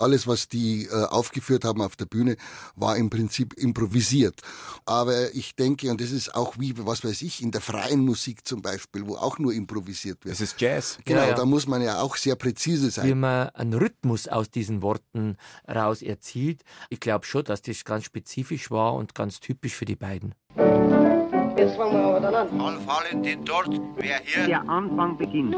Alles, was die äh, aufgeführt haben auf der Bühne, war im Prinzip improvisiert. Aber ich denke, und das ist auch wie, was weiß ich, in der freien Musik zum Beispiel, wo auch nur improvisiert wird. Es ist Jazz. Genau, Ja, ja. da muss man ja auch sehr präzise sein. wie man einen Rhythmus aus diesen Worten raus erzielt. Ich glaube schon, dass das ganz spezifisch war und ganz typisch für die beiden. Jetzt fangen wir aber dann an. Karl Valentin dort, wer hier? Der Anfang beginnt.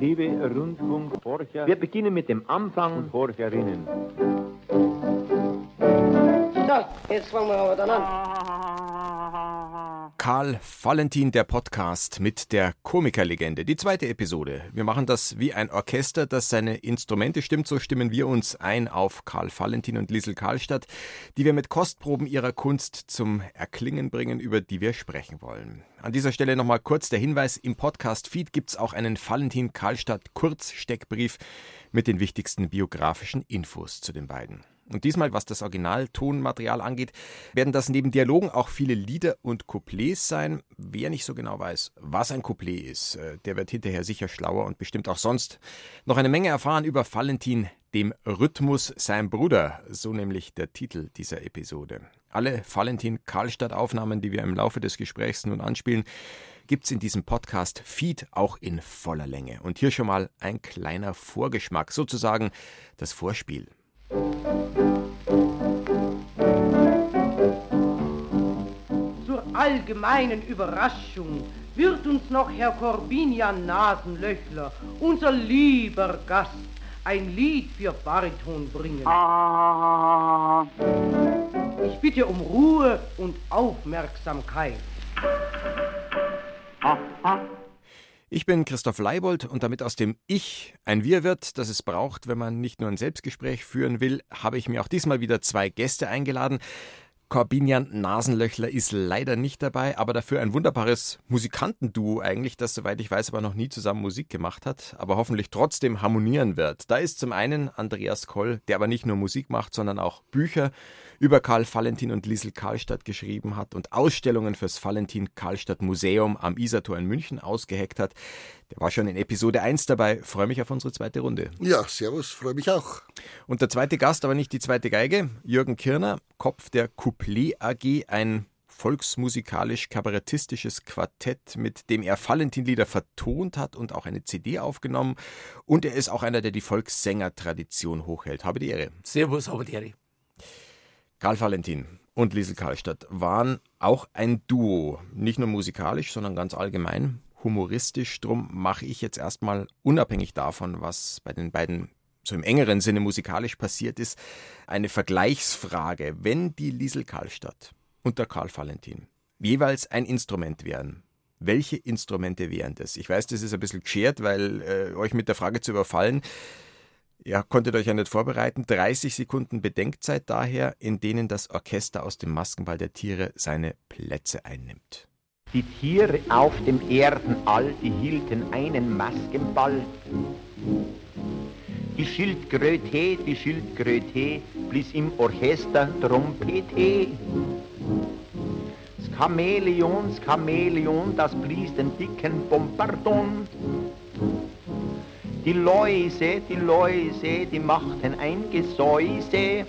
Liebe Rundfunkforscher, wir beginnen mit dem Anfang und Forscherinnen. Jetzt fangen wir aber dann an. Karl Valentin, der Podcast mit der Komikerlegende. Die zweite Episode. Wir machen das wie ein Orchester, das seine Instrumente stimmt. So stimmen wir uns ein auf Karl Valentin und Liesel Karlstadt, die wir mit Kostproben ihrer Kunst zum Erklingen bringen, über die wir sprechen wollen. An dieser Stelle nochmal kurz der Hinweis, im Podcast-Feed gibt's auch einen Valentin Karlstadt Kurzsteckbrief mit den wichtigsten biografischen Infos zu den beiden. Und diesmal, was das Originaltonmaterial angeht, werden das neben Dialogen auch viele Lieder und Couplets sein. Wer nicht so genau weiß, was ein Couplet ist, äh, der wird hinterher sicher schlauer und bestimmt auch sonst noch eine Menge erfahren über Valentin, dem Rhythmus sein Bruder, so nämlich der Titel dieser Episode. Alle Valentin Karlstadt Aufnahmen, die wir im Laufe des Gesprächs nun anspielen, gibt's in diesem Podcast Feed auch in voller Länge. Und hier schon mal ein kleiner Vorgeschmack, sozusagen das Vorspiel. Zur allgemeinen Überraschung wird uns noch Herr Corbinian Nasenlöchler, unser lieber Gast, ein Lied für Bariton bringen. Ich bitte um Ruhe und Aufmerksamkeit. Ich bin Christoph Leibold und damit aus dem Ich ein Wir wird, das es braucht, wenn man nicht nur ein Selbstgespräch führen will, habe ich mir auch diesmal wieder zwei Gäste eingeladen. Corbinian Nasenlöchler ist leider nicht dabei, aber dafür ein wunderbares Musikantenduo eigentlich, das soweit ich weiß aber noch nie zusammen Musik gemacht hat, aber hoffentlich trotzdem harmonieren wird. Da ist zum einen Andreas Koll, der aber nicht nur Musik macht, sondern auch Bücher über Karl Valentin und Liesel Karlstadt geschrieben hat und Ausstellungen fürs Valentin Karlstadt Museum am Isartor in München ausgeheckt hat. Der war schon in Episode 1 dabei. Freue mich auf unsere zweite Runde. Ja, servus, freue mich auch. Und der zweite Gast, aber nicht die zweite Geige, Jürgen Kirner, Kopf der Couplet AG, ein volksmusikalisch-kabarettistisches Quartett, mit dem er Valentinlieder vertont hat und auch eine CD aufgenommen. Und er ist auch einer, der die Volkssänger-Tradition hochhält. Habe die Ehre. Servus, Haberderi. Karl Valentin und Liesel Karlstadt waren auch ein Duo. Nicht nur musikalisch, sondern ganz allgemein humoristisch. Drum mache ich jetzt erstmal unabhängig davon, was bei den beiden so im engeren Sinne musikalisch passiert ist, eine Vergleichsfrage. Wenn die Liesel Karlstadt und der Karl Valentin jeweils ein Instrument wären, welche Instrumente wären das? Ich weiß, das ist ein bisschen geschert, weil äh, euch mit der Frage zu überfallen. Ihr konntet euch ja nicht vorbereiten. 30 Sekunden Bedenkzeit daher, in denen das Orchester aus dem Maskenball der Tiere seine Plätze einnimmt. Die Tiere auf dem Erdenall, die hielten einen Maskenball. Die Schildkröte, die Schildkröte, blies im Orchester Trompete. Das Chamäleon, das Chamäleon, das blies den dicken Bombardon. Die Läuse, die Läuse, die machten ein Gesäuse.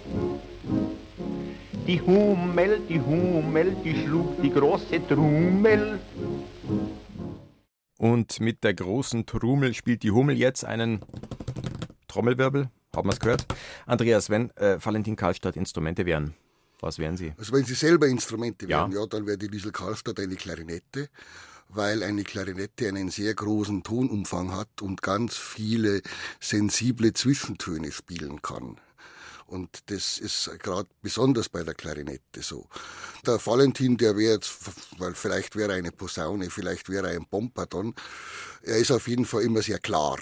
Die Hummel, die Hummel, die schlug die große Trommel. Und mit der großen Trommel spielt die Hummel jetzt einen Trommelwirbel. Haben wir es gehört? Andreas, wenn äh, Valentin Karlstadt Instrumente wären, was wären sie? Also wenn Sie selber Instrumente Ja. wären, ja, dann wäre die Liesel Karlstadt eine Klarinette, weil eine Klarinette einen sehr großen Tonumfang hat und ganz viele sensible Zwischentöne spielen kann. Und das ist gerade besonders bei der Klarinette so. Der Valentin, der wäre jetzt, weil vielleicht wäre er eine Posaune, vielleicht wäre er ein Pompaton, er ist auf jeden Fall immer sehr klar.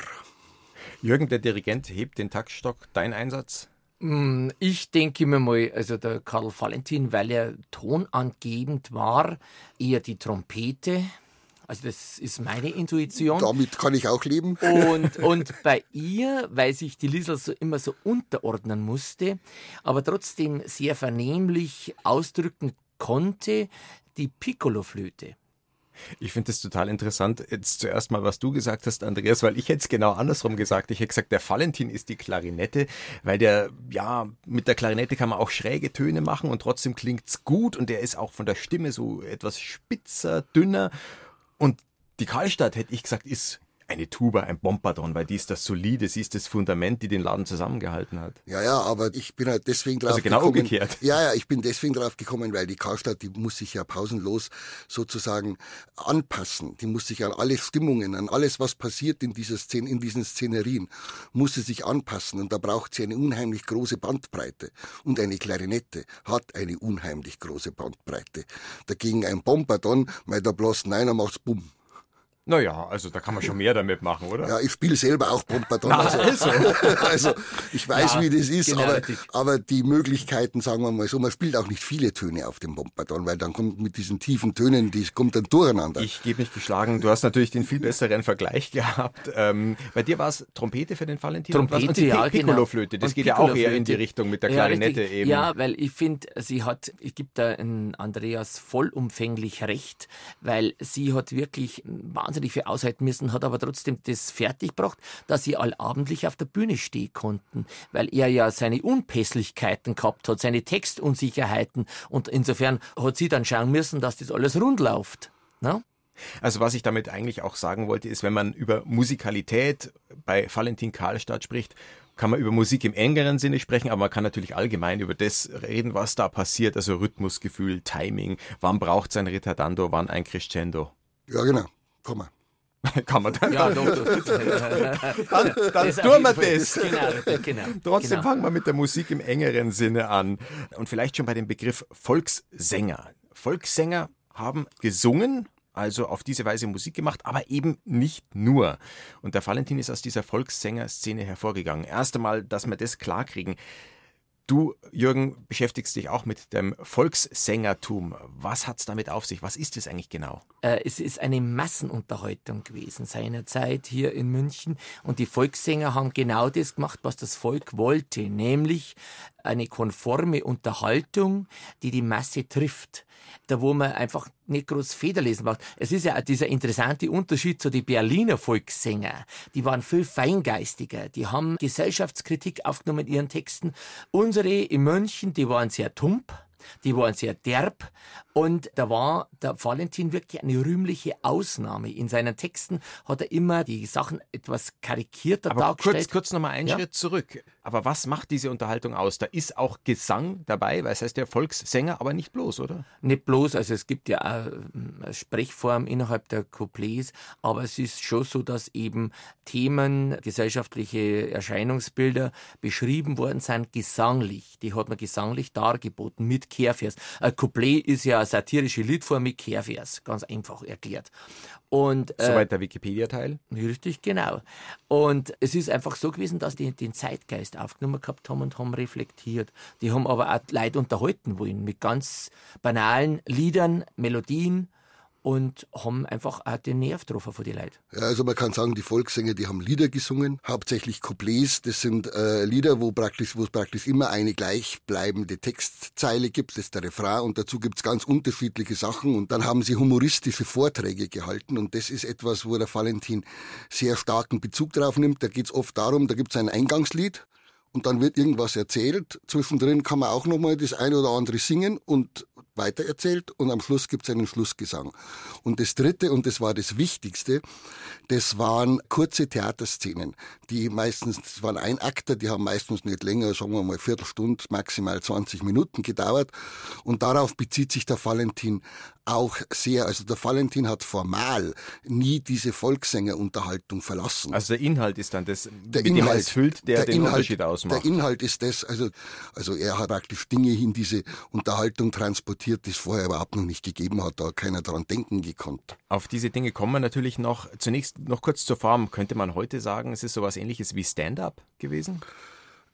Jürgen, der Dirigent, hebt den Taktstock. Dein Einsatz? Mm, Ich denke mir mal, also der Karl Valentin, weil er tonangebend war, eher die Trompete. Also das ist meine Intuition. Damit kann ich auch leben. Und, und bei ihr, weil sich die Liesel so immer so unterordnen musste, aber trotzdem sehr vernehmlich ausdrücken konnte, die Piccoloflöte. Ich finde es total interessant. Jetzt zuerst mal, was du gesagt hast, Andreas, weil ich hätte es genau andersrum gesagt. Ich hätte gesagt, der Valentin ist die Klarinette, weil der, ja, mit der Klarinette kann man auch schräge Töne machen und trotzdem klingt's gut und der ist auch von der Stimme so etwas spitzer, dünner. Und die Karlstadt, hätte ich gesagt, ist eine Tuba, ein Bombardon, weil die ist das solide, sie ist das Fundament, die den Laden zusammengehalten hat. Ja, ja, aber ich bin halt deswegen drauf also genau gekommen. umgekehrt. Ja, ja, ich bin deswegen drauf gekommen, weil die Karstadt, die muss sich ja pausenlos sozusagen anpassen. Die muss sich an alle Stimmungen, an alles, was passiert in dieser Szene, in diesen Szenerien, muss sie sich anpassen. Und da braucht sie eine unheimlich große Bandbreite. Und eine Klarinette hat eine unheimlich große Bandbreite. Dagegen ein Bombardon, weil da bloß einer macht's bumm. Naja, also da kann man schon mehr damit machen, oder? Ja, ich spiele selber auch Bombardon. Na, Also, also ich weiß, Ja, wie das ist, genau aber, richtig. aber die Möglichkeiten, sagen wir mal so, man spielt auch nicht viele Töne auf dem Bombardon, weil dann kommt mit diesen tiefen Tönen, die kommt dann durcheinander. Ich gebe mich geschlagen. Du hast natürlich den viel besseren Vergleich gehabt. Ähm, bei dir war es Trompete für den Valentin und was? Trompete, und die ja, genau. Piccolo-Flöte. Das Und geht ja auch eher in die Richtung mit der Ja, Klarinette richtig. eben. Ja, weil ich finde, sie hat, ich gebe da in Andreas vollumfänglich recht, weil sie hat wirklich wahnsinnig viel aushalten müssen, hat aber trotzdem das fertiggebracht, dass sie allabendlich auf der Bühne stehen konnten, weil er ja seine Unpässlichkeiten gehabt hat, seine Textunsicherheiten und insofern hat sie dann schauen müssen, dass das alles rund läuft. Ne? Also was ich damit eigentlich auch sagen wollte, ist, wenn man über Musikalität bei Valentin Karlstadt spricht, kann man über Musik im engeren Sinne sprechen, aber man kann natürlich allgemein über das reden, was da passiert, also Rhythmusgefühl, Timing, wann braucht es ein Ritardando, wann ein Crescendo. ja, genau. Komm mal. kann man dann. Ja, doch, doch. dann dann tun wir das. Genau, genau. Trotzdem genau. fangen wir mit der Musik im engeren Sinne an. Und vielleicht schon bei dem Begriff Volkssänger. Volkssänger haben gesungen, also auf diese Weise Musik gemacht, aber eben nicht nur. Und der Valentin ist aus dieser Volkssänger-Szene hervorgegangen. Erst einmal, dass wir das klarkriegen. Du, Jürgen, beschäftigst dich auch mit dem Volkssängertum. Was hat's damit auf sich? Was ist es eigentlich genau? Äh, es ist eine Massenunterhaltung gewesen seinerzeit hier in München. Und die Volkssänger haben genau das gemacht, was das Volk wollte, nämlich eine konforme Unterhaltung, die die Masse trifft. Da wo man einfach nicht groß Federlesen macht. Es ist ja auch dieser interessante Unterschied zu den Berliner Volkssänger. Die waren viel feingeistiger. Die haben Gesellschaftskritik aufgenommen in ihren Texten. Unsere in München, die waren sehr tump. Die waren sehr derb und da war der Valentin wirklich eine rühmliche Ausnahme. In seinen Texten hat er immer die Sachen etwas karikierter Aber dargestellt. kurz, kurz nochmal einen Ja. Schritt zurück. Aber was macht diese Unterhaltung aus? Da ist auch Gesang dabei, weil es heißt ja Volkssänger, aber nicht bloß, oder? Nicht bloß, also es gibt ja ähm, eine Sprechform innerhalb der Couplets, aber es ist schon so, dass eben Themen, gesellschaftliche Erscheinungsbilder beschrieben worden sind, gesanglich. Die hat man gesanglich dargeboten mit Kehrvers. Ein Couplet ist ja eine satirische Liedform mit Kehrvers, ganz einfach erklärt. Und äh, Soweit der Wikipedia-Teil. Richtig, genau. Und es ist einfach so gewesen, dass die den Zeitgeist aufgenommen gehabt haben und haben reflektiert. Die haben aber auch Leute unterhalten wollen mit ganz banalen Liedern, Melodien und haben einfach auch den Nerv getroffen von den Leuten. Ja, also man kann sagen, die Volkssänger, die haben Lieder gesungen, hauptsächlich Couplets. Das sind äh, Lieder, wo praktisch, wo es praktisch immer eine gleichbleibende Textzeile gibt, das ist der Refrain und dazu gibt's ganz unterschiedliche Sachen und dann haben sie humoristische Vorträge gehalten und das ist etwas, wo der Valentin sehr starken Bezug drauf nimmt. Da geht's oft darum, da gibt's ein Eingangslied und dann wird irgendwas erzählt. Zwischendrin kann man auch nochmal das eine oder andere singen und weitererzählt und am Schluss gibt's einen Schlussgesang. Und das Dritte, und das war das Wichtigste, das waren kurze Theaterszenen, die meistens, das waren Einakter, die haben meistens nicht länger, sagen wir mal Viertelstunde, maximal 20 Minuten gedauert. Und darauf bezieht sich der Valentin auch sehr. Also der Valentin hat formal nie diese Volkssängerunterhaltung verlassen. Also der Inhalt ist dann das, der er Inhalt, es füllt, der, den Inhalt, Unterschied ausmacht. Der Inhalt ist das, also, also er hat praktisch Dinge in diese Unterhaltung transportiert, die es vorher überhaupt noch nicht gegeben hat, da hat keiner dran denken gekonnt. Auf diese Dinge kommen wir natürlich noch. Zunächst noch kurz zur Form. Könnte man heute sagen, es ist sowas ähnliches wie Stand-up gewesen?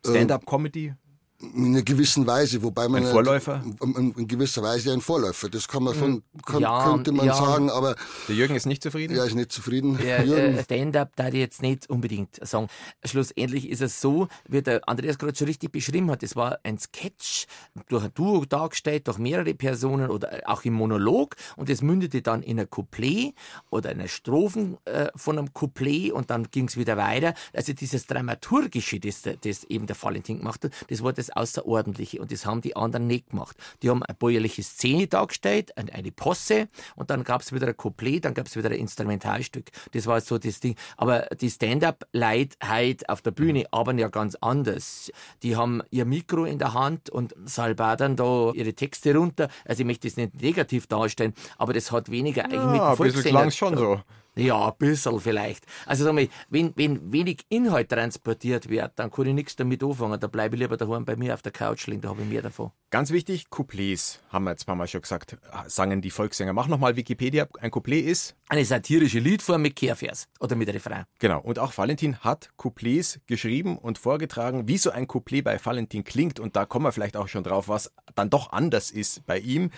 Stand-up-Comedy? In einer gewissen Weise, wobei man ein Vorläufer, in, in, gewisser Weise ein Vorläufer. Das kann man schon, kann, ja, könnte man ja. sagen, aber der Jürgen ist nicht zufrieden. Ja, ist nicht zufrieden. Äh, Stand-up da ich jetzt nicht unbedingt sagen. Schlussendlich ist es so, wie der Andreas gerade schon richtig beschrieben hat. Es war ein Sketch durch ein Duo dargestellt, durch mehrere Personen oder auch im Monolog und es mündete dann in ein Couplet oder eine Strophen äh, von einem Couplet und dann ging es wieder weiter. Also dieses dramaturgische, das, das eben der Valentin gemacht hat, das war das das Außerordentliche und das haben die anderen nicht gemacht. Die haben eine bäuerliche Szene dargestellt, eine Posse und dann gab es wieder ein Couplet, dann gab es wieder ein Instrumentalstück. Das war so das Ding. Aber die Stand-up-Leute heute auf der Bühne arbeiten ja ganz anders. Die haben ihr Mikro in der Hand und salbadern da ihre Texte runter. Also ich möchte das nicht negativ darstellen, aber das hat weniger eigentlich ja, mit dem Volkssänger... Bisschen schon so. Ja, ein bisschen vielleicht. Also sag mal, wenn, wenn wenig Inhalt transportiert wird, dann kann ich nichts damit anfangen. Da bleibe ich lieber daheim bei mir auf der Couch liegen, da habe ich mehr davon. Ganz wichtig, Couplets, haben wir jetzt ein paar Mal schon gesagt, sagen die Volkssänger. Mach nochmal Wikipedia. Ein Couplet ist? Eine satirische Liedform mit Kehrvers oder mit Refrain. Genau. Und auch Valentin hat Couplets geschrieben und vorgetragen, wie so ein Couplet bei Valentin klingt. Und da kommen wir vielleicht auch schon drauf, was dann doch anders ist bei ihm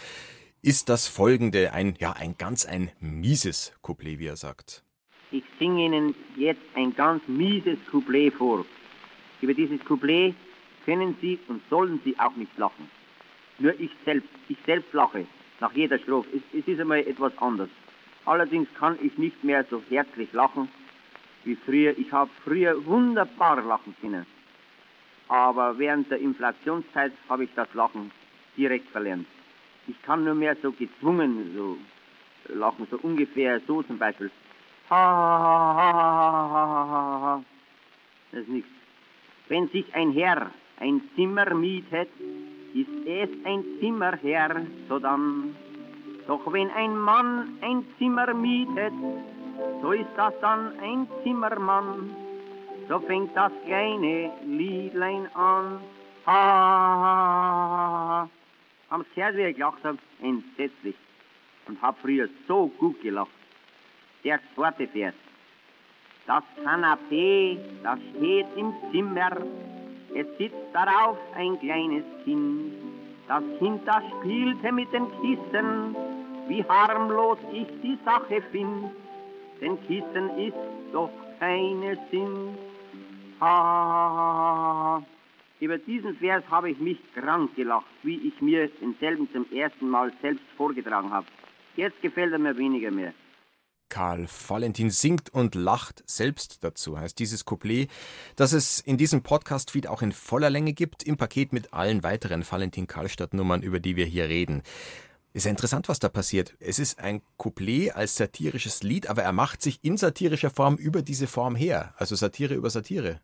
ist das folgende, ein, ja, ein ganz ein mieses Couplet, wie er sagt. Ich singe Ihnen jetzt ein ganz mieses Couplet vor. Über dieses Couplet können Sie und sollen Sie auch nicht lachen. Nur ich selbst, ich selbst lache nach jeder Strophe. Es, es ist einmal etwas anders. Allerdings kann ich nicht mehr so herzlich lachen wie früher. Ich habe früher wunderbar lachen können. Aber während der Inflationszeit habe ich das Lachen direkt verlernt. Ich kann nur mehr so gezwungen so lachen, so ungefähr so zum Beispiel. Ha, ha, ha, ha, ha, ha, ha. Das ist nichts. Wenn sich ein Herr ein Zimmer mietet, ist es ein Zimmerherr, so dann. Doch wenn ein Mann ein Zimmer mietet, so ist das dann ein Zimmermann. So fängt das kleine Liedlein an. Ha, ha, ha, ha am Kerl, wie ich gelacht habe, entsetzlich. Und hab früher so gut gelacht. Der zweite Vers. Das Kanapee, das steht im Zimmer. Es sitzt darauf ein kleines Kind. Das Kind, das spielte mit den Kissen, wie harmlos ich die Sache find. Denn Kissen ist doch keine Sinn. Ha, ha, ha, ha. Über diesen Vers habe ich mich krank gelacht, wie ich mir denselben zum ersten Mal selbst vorgetragen habe. Jetzt gefällt er mir weniger mehr. Karl Valentin singt und lacht selbst dazu, heißt dieses Couplet, das es in diesem Podcast-Feed auch in voller Länge gibt, im Paket mit allen weiteren Valentin Karlstadt-Nummern, über die wir hier reden. Ist ja interessant, was da passiert. Es ist ein Couplet als satirisches Lied, aber er macht sich in satirischer Form über diese Form her, also Satire über Satire.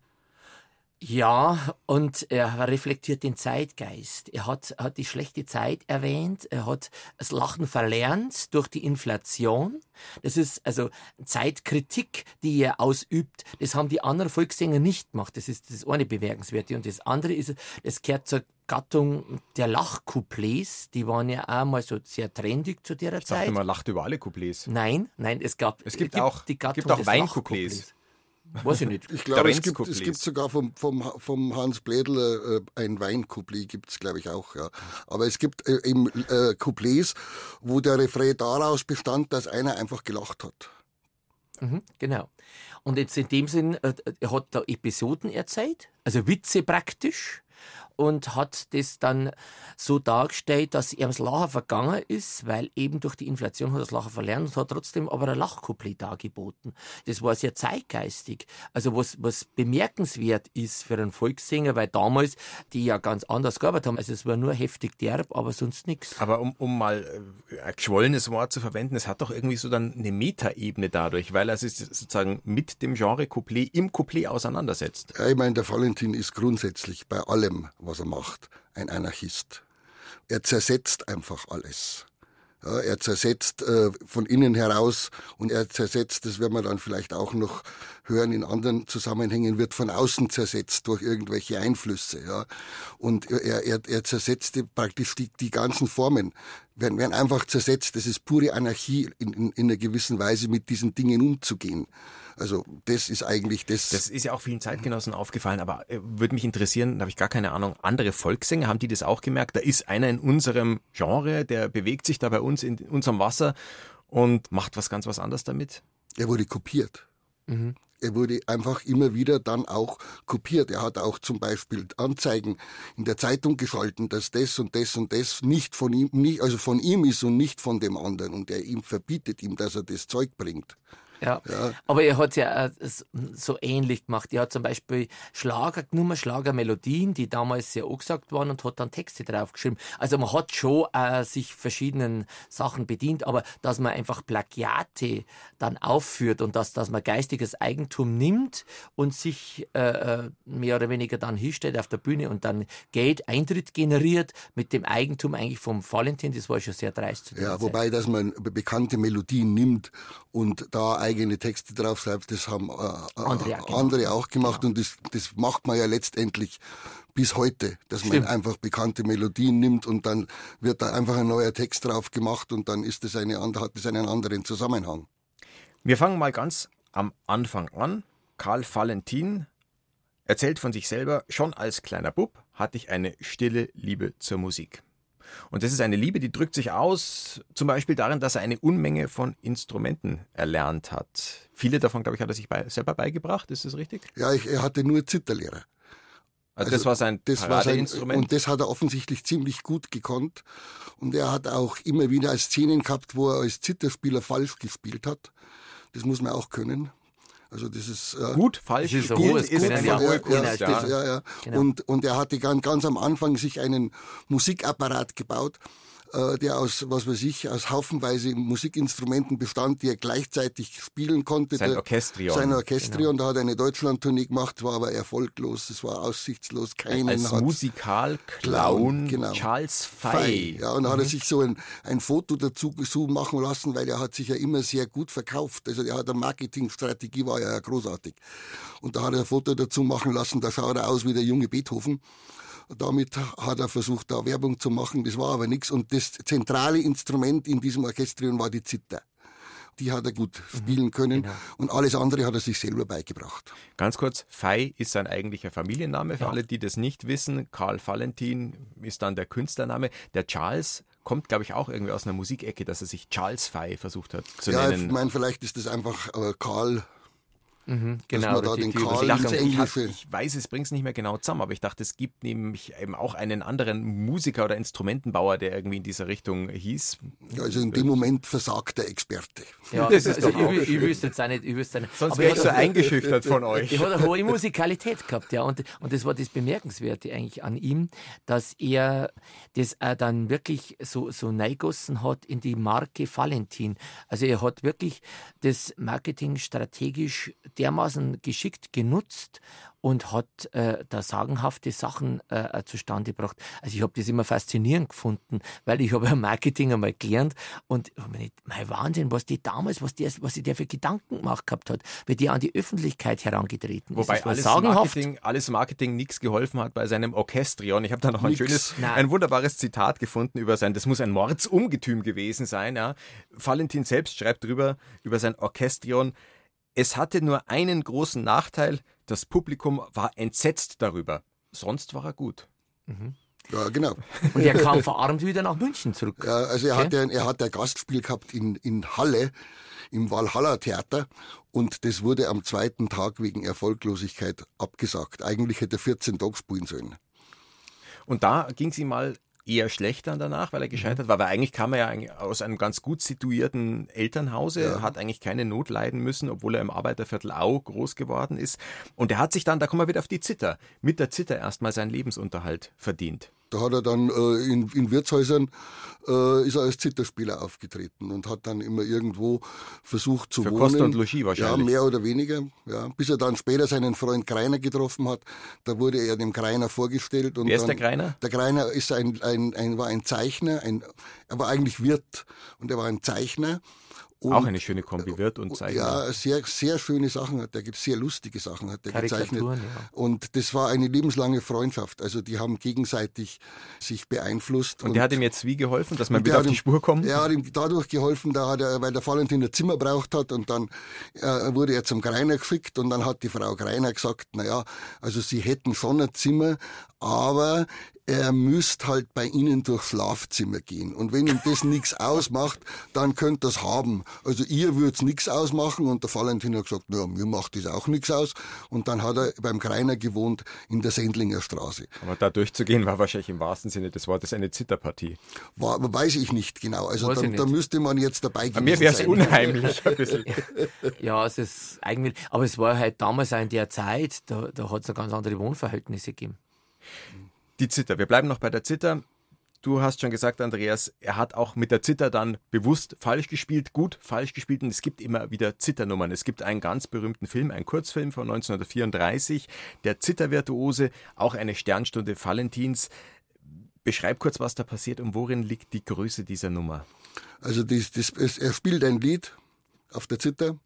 Ja, und er reflektiert den Zeitgeist. Er hat, hat die schlechte Zeit erwähnt. Er hat das Lachen verlernt durch die Inflation. Das ist also Zeitkritik, die er ausübt. Das haben die anderen Volkssänger nicht gemacht. Das ist das eine Bemerkenswerte. Und das andere ist, es gehört zur Gattung der Lachcouplets, die waren ja auch mal so sehr trendig zu der ich Zeit. Ich dachte, man lacht über alle Couplets. Nein, nein, es gab es gibt, gibt auch die Gattung gibt auch Weincouplets. Weiß ich nicht. Ich glaube, es gibt, es gibt sogar vom, vom, vom Hans Blädel äh, ein Weincouplet, gibt es, glaube ich, auch. Ja. Aber es gibt äh, eben äh, Couplets, wo der Refrain daraus bestand, dass einer einfach gelacht hat. Mhm, genau. Und jetzt in dem Sinn, äh, er hat da Episoden erzählt, also Witze praktisch und hat das dann so dargestellt, dass ihm das Lachen vergangen ist, weil eben durch die Inflation hat das Lachen verlernt und hat trotzdem aber ein Lachcouplet dargeboten. Das war sehr zeitgeistig. Also was, was bemerkenswert ist für einen Volkssänger, weil damals die ja ganz anders gearbeitet haben. Also es war nur heftig derb, aber sonst nichts. Aber um, um mal äh, ein geschwollenes Wort zu verwenden, es hat doch irgendwie so dann eine Metaebene dadurch, weil er sich sozusagen mit dem Genre Couplet im Couplet auseinandersetzt. Ja, ich meine, der Valentin ist grundsätzlich bei allem, was er macht, ein Anarchist. Er zersetzt einfach alles. Ja, er zersetzt äh, von innen heraus und er zersetzt, das werden wir dann vielleicht auch noch hören in anderen Zusammenhängen, wird von außen zersetzt durch irgendwelche Einflüsse. Ja. Und er, er, er zersetzte praktisch die, die ganzen Formen, werden, werden einfach zersetzt. Das ist pure Anarchie, in, in, in einer gewissen Weise mit diesen Dingen umzugehen. Also das ist eigentlich das. Das ist ja auch vielen Zeitgenossen aufgefallen, aber äh, würde mich interessieren, da habe ich gar keine Ahnung, andere Volkssänger, haben die das auch gemerkt? Da ist einer in unserem Genre, der bewegt sich da bei uns in unserem Wasser und macht was ganz was anderes damit? Er wurde kopiert. Mhm. Er wurde einfach immer wieder dann auch kopiert. Er hat auch zum Beispiel Anzeigen in der Zeitung geschalten, dass das und das und das nicht von ihm, nicht, also von ihm ist und nicht von dem anderen. Und er ihm verbietet ihm, dass er das Zeug bringt. Ja. ja. Aber er hat es ja äh, so ähnlich gemacht. Er hat zum Beispiel Schlager genommen, Schlagermelodien, die damals sehr angesagt waren und hat dann Texte draufgeschrieben. Also man hat schon äh, sich verschiedenen Sachen bedient, aber dass man einfach Plagiate dann aufführt und dass, dass man geistiges Eigentum nimmt und sich äh, äh mehr oder weniger dann hinstellt auf der Bühne und dann Geld, Eintritt generiert mit dem Eigentum eigentlich vom Valentin, das war schon sehr dreist. Ja, Zeit. wobei, dass man bekannte Melodien nimmt und da eigene Texte draufschreibt, das haben äh, äh andere, auch andere auch gemacht genau. und das, das macht man ja letztendlich bis heute, dass Stimmt. man einfach bekannte Melodien nimmt und dann wird da einfach ein neuer Text drauf gemacht und dann ist das eine andere, hat das einen anderen Zusammenhang. Wir fangen mal ganz am Anfang an. Karl Valentin erzählt von sich selber, schon als kleiner Bub hatte ich eine stille Liebe zur Musik. Und das ist eine Liebe, die drückt sich aus, zum Beispiel darin, dass er eine Unmenge von Instrumenten erlernt hat. Viele davon, glaube ich, hat er sich bei, selber beigebracht, ist das richtig? Ja, ich, er hatte nur Zitterlehrer. Also, das war sein das war sein, Und das hat er offensichtlich ziemlich gut gekonnt. Und er hat auch immer wieder Szenen gehabt, wo er als Zitterspieler falsch gespielt hat. Das muss man auch können. Also das ist äh, gut, falsch ist ein hohes ist eine ja, hohe Kunst, ja, ja. ja, Genau. Und, und er hatte ganz, ganz am Anfang sich einen Musikapparat gebaut, äh, der aus, was weiß ich, aus haufenweise Musikinstrumenten bestand, die er gleichzeitig spielen konnte. Sein Orchestrion. Sein Orchestrion, genau. da hat er eine Deutschlandtournee gemacht, war aber erfolglos, es war aussichtslos, keinen Als hat. Musikalclown genau. Charles Fay. Ja, und da mhm. hat er mhm. sich so ein, ein Foto dazu machen lassen, weil er hat sich ja immer sehr gut verkauft. Also er hat eine Marketingstrategie, war ja großartig. Und da hat er ein Foto dazu machen lassen, da schaut er aus wie der junge Beethoven. Damit hat er versucht, da Werbung zu machen. Das war aber nichts. Und das zentrale Instrument in diesem Orchestrion war die Zither. Die hat er gut mhm. spielen können genau. und alles andere hat er sich selber beigebracht. Ganz kurz, Fei ist sein eigentlicher Familienname. Für ja. alle, die das nicht wissen, Karl Valentin ist dann der Künstlername. Der Charles kommt, glaube ich, auch irgendwie aus einer Musikecke, dass er sich Charles Fei versucht hat zu ja, nennen. Ja, ich meine, vielleicht ist das einfach äh, Karl Mhm, genau, da den Karl ich, dachte, ich, hab, ich weiß, es bringt es nicht mehr genau zusammen, aber ich dachte, es gibt nämlich eben auch einen anderen Musiker oder Instrumentenbauer, der irgendwie in dieser Richtung hieß. Ja, also in dem Moment versagt der Experte. Ja, das ist also ich, ich wüsste jetzt auch nicht, ich wüsste nicht. Sonst wäre ich so eingeschüchtert von euch. Ich hatte eine hohe Musikalität gehabt, ja, und, und das war das Bemerkenswerte eigentlich an ihm, dass er das auch dann wirklich so, so neigossen hat in die Marke Valentin. Also er hat wirklich das Marketing strategisch dermaßen geschickt genutzt und hat äh, da sagenhafte Sachen äh, zustande gebracht. Also ich habe das immer faszinierend gefunden, weil ich habe ja Marketing einmal gelernt und ich mein Wahnsinn, was die damals, was der, was sie der für Gedanken gemacht gehabt hat, wie die an die Öffentlichkeit herangetreten Wobei ist. Wobei alles sagenhaft. Marketing, alles Marketing nichts geholfen hat bei seinem Orchestrion. Ich habe da noch ein nix. schönes, Nein. ein wunderbares Zitat gefunden über sein, das muss ein Mordsungetüm gewesen sein. Ja. Valentin selbst schreibt drüber über sein Orchestrion. Es hatte nur einen großen Nachteil, das Publikum war entsetzt darüber. Sonst war er gut. Mhm. Ja, genau. Und er kam verarmt wieder nach München zurück. Ja, also er, okay. hat, er hat ein Gastspiel gehabt in, in Halle, im Valhalla Theater und das wurde am zweiten Tag wegen Erfolglosigkeit abgesagt. Eigentlich hätte er 14 Tage spielen sollen. Und da ging es ihm mal eher schlecht dann danach, weil er gescheitert war. Weil eigentlich kam er ja aus einem ganz gut situierten Elternhause, ja. hat eigentlich keine Not leiden müssen, obwohl er im Arbeiterviertel Au groß geworden ist. Und er hat sich dann, da kommen wir wieder auf die Zither, mit der Zither erstmal seinen Lebensunterhalt verdient. Da hat er dann äh, in, in Wirtshäusern äh, ist er als Zitterspieler aufgetreten und hat dann immer irgendwo versucht zu Für wohnen. Kost und Logis wahrscheinlich. Ja, mehr oder weniger. Ja, bis er dann später seinen Freund Greiner getroffen hat. Da wurde er dem Greiner vorgestellt. Und Wer ist der Greiner? Der Greiner ist ein, ein, ein, war ein Zeichner. Ein, er war eigentlich Wirt und er war ein Zeichner Und, auch eine schöne Kombi wird und zeichnet. Ja, sehr, sehr schöne Sachen hat er, gibt sehr lustige Sachen hat er gezeichnet. Ja. Und das war eine lebenslange Freundschaft. Also die haben gegenseitig sich beeinflusst. Und, und der hat ihm jetzt wie geholfen, dass man wieder auf die Spur kommt? Er hat ihm dadurch geholfen, da hat er, weil der Valentin ein Zimmer braucht hat und dann äh, wurde er zum Greiner geschickt und dann hat die Frau Greiner gesagt, naja, also sie hätten schon ein Zimmer, aber er müsste halt bei ihnen durchs Schlafzimmer gehen. Und wenn ihm das nichts ausmacht, dann könnt ihr es haben. Also ihr würd's nichts ausmachen. Und der Valentin hat gesagt, naja, mir macht das auch nichts aus. Und dann hat er beim Kreiner gewohnt in der Sendlinger Straße. Aber da durchzugehen war wahrscheinlich im wahrsten Sinne des Wortes eine Zitterpartie. War, weiß ich nicht genau. Also da, da, müsste man jetzt dabei gehen. Mir wäre es unheimlich ein bisschen. ja, es ist eigentlich, aber es war halt damals auch in der Zeit, da, da hat es ganz andere Wohnverhältnisse gegeben. Die Zither. Wir bleiben noch bei der Zither. Du hast schon gesagt, Andreas, er hat auch mit der Zither dann bewusst falsch gespielt, gut falsch gespielt und es gibt immer wieder Zitternummern. Es gibt einen ganz berühmten Film, einen Kurzfilm von 1934, der Zittervirtuose, auch eine Sternstunde Valentins. Beschreib kurz, was da passiert und worin liegt die Größe dieser Nummer. Also das, das, er spielt ein Lied auf der Zither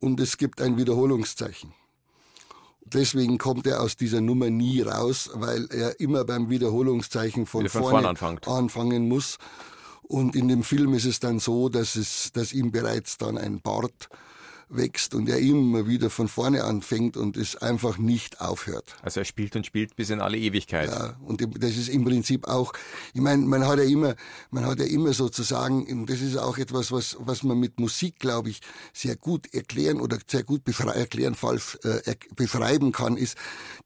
und es gibt ein Wiederholungszeichen. Deswegen kommt er aus dieser Nummer nie raus, weil er immer beim Wiederholungszeichen von, von vorne, vorne anfangen muss. Und in dem Film ist es dann so, dass, es, dass ihm bereits dann ein Bart wächst und er immer wieder von vorne anfängt und es einfach nicht aufhört. Also er spielt und spielt bis in alle Ewigkeit. Ja, und das ist im Prinzip auch, ich meine, man hat ja immer, man hat ja immer sozusagen, das ist auch etwas, was, was man mit Musik, glaube ich, sehr gut erklären oder sehr gut erklären, falsch äh, beschreiben kann, ist,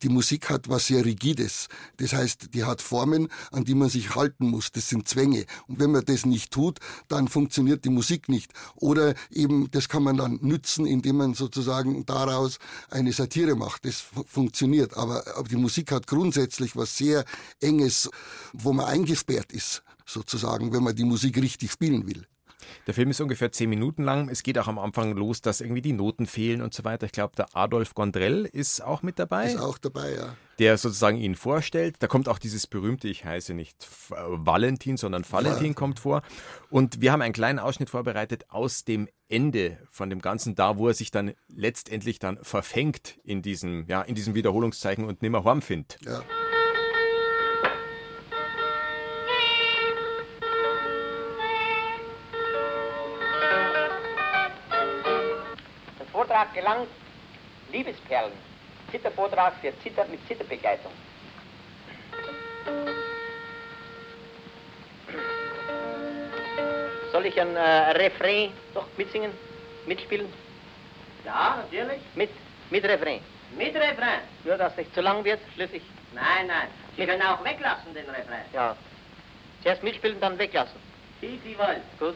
die Musik hat was sehr Rigides. Das heißt, die hat Formen, an die man sich halten muss. Das sind Zwänge. Und wenn man das nicht tut, dann funktioniert die Musik nicht. Oder eben, das kann man dann nützen nutzen, indem man sozusagen daraus eine Satire macht. Das funktioniert. Aber, aber die Musik hat grundsätzlich was sehr Enges, wo man eingesperrt ist, sozusagen, wenn man die Musik richtig spielen will. Der Film ist ungefähr zehn Minuten lang. Es geht auch am Anfang los, dass irgendwie die Noten fehlen und so weiter. Ich glaube, der Adolf Gondrell ist auch mit dabei. Ist auch dabei, ja. Der sozusagen ihn vorstellt. Da kommt auch dieses berühmte, ich heiße nicht Valentin, sondern Valentin ja. kommt vor. Und wir haben einen kleinen Ausschnitt vorbereitet aus dem Ende von dem Ganzen, da wo er sich dann letztendlich dann verfängt in diesem, ja, in diesem Wiederholungszeichen und nimmer Horn findet. Ja. Gelangt Liebesperlen. Zittervortrag für Zitter mit Zitterbegleitung. Soll ich ein äh, Refrain doch mitsingen? Mitspielen? Ja, natürlich. Mit, mit Refrain. Mit Refrain? Nur, dass es nicht zu lang wird, schließlich. Nein, nein. Sie können auch weglassen, den Refrain. Ja. Zuerst mitspielen, dann weglassen. Wie Sie wollen. Gut.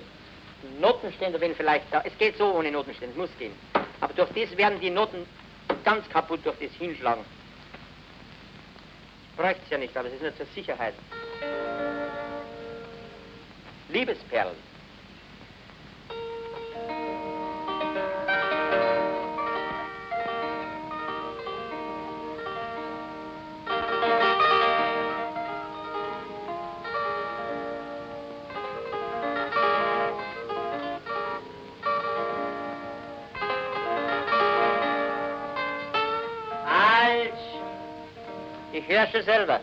Notenstände wenn vielleicht da. Es geht so ohne Notenstände, es muss gehen. Aber durch das werden die Noten ganz kaputt durch das Hinschlagen. Bräuchte es ja nicht, aber es ist nur zur Sicherheit. Liebesperlen. Selber.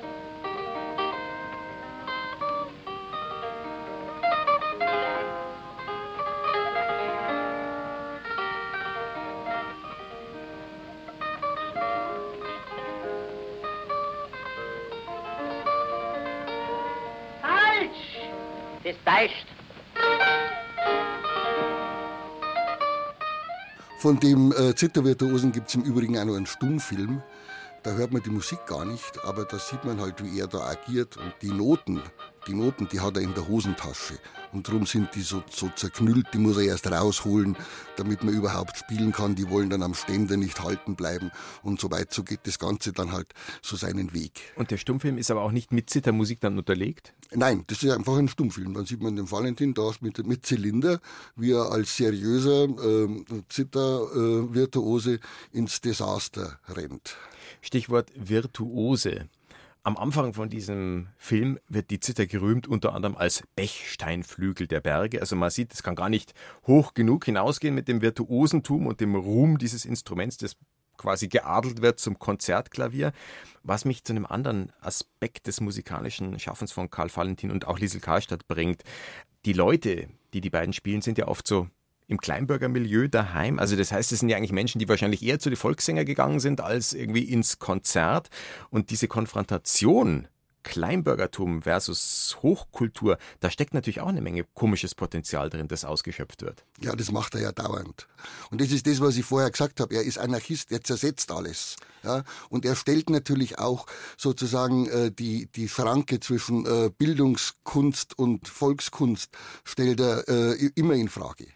Das täuscht. Von dem äh, Zittervirtuosen gibt es im Übrigen auch noch einen Stummfilm. Da hört man die Musik gar nicht, aber da sieht man halt, wie er da agiert. Und die Noten, die Noten, die hat er in der Hosentasche. Und darum sind die so, so zerknüllt, die muss er erst rausholen, damit man überhaupt spielen kann. Die wollen dann am Ständer nicht halten bleiben. Und so weit, so geht das Ganze dann halt so seinen Weg. Und der Stummfilm ist aber auch nicht mit Zittermusik dann unterlegt? Nein, das ist einfach ein Stummfilm. Dann sieht man den Valentin da mit, mit Zylinder, wie er als seriöser äh, Zittervirtuose äh, ins Desaster rennt. Stichwort Virtuose. Am Anfang von diesem Film wird die Zither gerühmt, unter anderem als Bechsteinflügel der Berge. Also man sieht, es kann gar nicht hoch genug hinausgehen mit dem Virtuosentum und dem Ruhm dieses Instruments, das quasi geadelt wird zum Konzertklavier. Was mich zu einem anderen Aspekt des musikalischen Schaffens von Karl Valentin und auch Liesel Karlstadt bringt. Die Leute, die die beiden spielen, sind ja oft so im Kleinbürgermilieu daheim. Also das heißt, es sind ja eigentlich Menschen, die wahrscheinlich eher zu den Volkssänger gegangen sind als irgendwie ins Konzert. Und diese Konfrontation Kleinbürgertum versus Hochkultur, da steckt natürlich auch eine Menge komisches Potenzial drin, das ausgeschöpft wird. Ja, das macht er ja dauernd. Und das ist das, was ich vorher gesagt habe. Er ist Anarchist, er zersetzt alles. Ja? Und er stellt natürlich auch sozusagen äh, die, die Schranke zwischen äh, Bildungskunst und Volkskunst, stellt er äh, immer in Frage.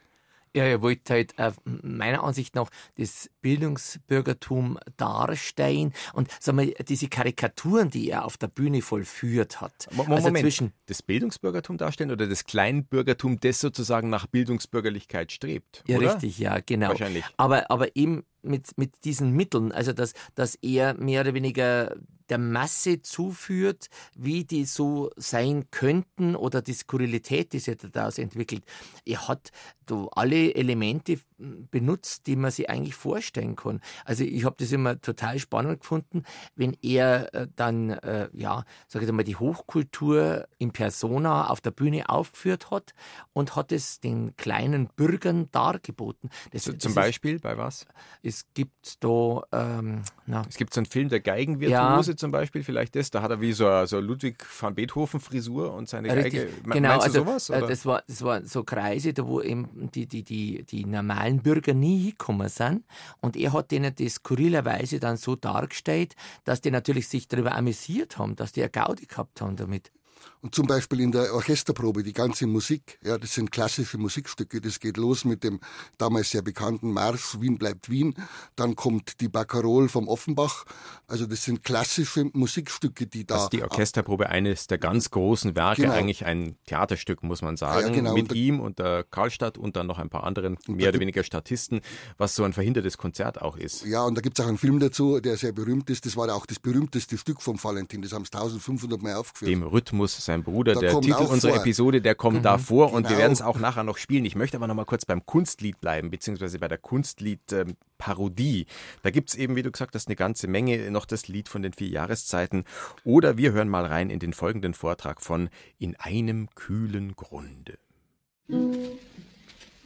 Ja, er wollte halt äh, meiner Ansicht nach das Bildungsbürgertum darstellen und sagen wir, diese Karikaturen, die er auf der Bühne vollführt hat. Moment, also zwischen das Bildungsbürgertum darstellen oder das Kleinbürgertum, das sozusagen nach Bildungsbürgerlichkeit strebt? Ja, oder? richtig, ja, genau. Wahrscheinlich. Aber, aber eben mit, mit diesen Mitteln, also dass, dass er mehr oder weniger der Masse zuführt, wie die so sein könnten oder die Skurrilität, die sich daraus entwickelt. Er hat da alle Elemente benutzt, die man sich eigentlich vorstellen kann. Also ich habe das immer total spannend gefunden, wenn er äh, dann, äh, ja, sage ich mal, die Hochkultur in Persona auf der Bühne aufgeführt hat und hat es den kleinen Bürgern dargeboten. Das, das Zum Beispiel ist, bei was? Es gibt da, ähm, na. Es gibt so einen Film, der Geigenvirtuose ja. zum Beispiel, vielleicht das, da hat er wie so, so Ludwig van Beethoven Frisur und seine Richtig. Geige. Genau, Meinst also, sowas? Äh, oder? Das, war, das war so Kreise, da wo eben die, die, die, die normalen Bürger nie hingekommen sind und er hat denen das skurrilerweise dann so dargestellt, dass die natürlich sich darüber amüsiert haben, dass die eine Gaudi gehabt haben damit. Und zum Beispiel in der Orchesterprobe, die ganze Musik, ja, das sind klassische Musikstücke. Das geht los mit dem damals sehr bekannten Marsch Wien bleibt Wien. Dann kommt die Baccarol vom Offenbach. Also das sind klassische Musikstücke, die da. Das ist die Orchesterprobe eines der ganz großen Werke, genau. eigentlich ein Theaterstück, muss man sagen. Ja, genau. Mit und ihm und der Karlstadt und dann noch ein paar anderen, mehr oder weniger Statisten, was so ein verhindertes Konzert auch ist. Ja, und da gibt es auch einen Film dazu, der sehr berühmt ist. Das war auch das berühmteste Stück von Valentin. Das haben es 1500 Mal aufgeführt. Dem Rhythmus sein Bruder. Da der Titel unserer vor. Episode, der kommt mhm. da vor und wir genau. werden es auch nachher noch spielen. Ich möchte aber noch mal kurz beim Kunstlied bleiben, beziehungsweise bei der Kunstlied-Parodie. da gibt es eben, wie du gesagt hast, eine ganze Menge. Noch das Lied von den vier Jahreszeiten. Oder wir hören mal rein in den folgenden Vortrag von In einem kühlen Grunde.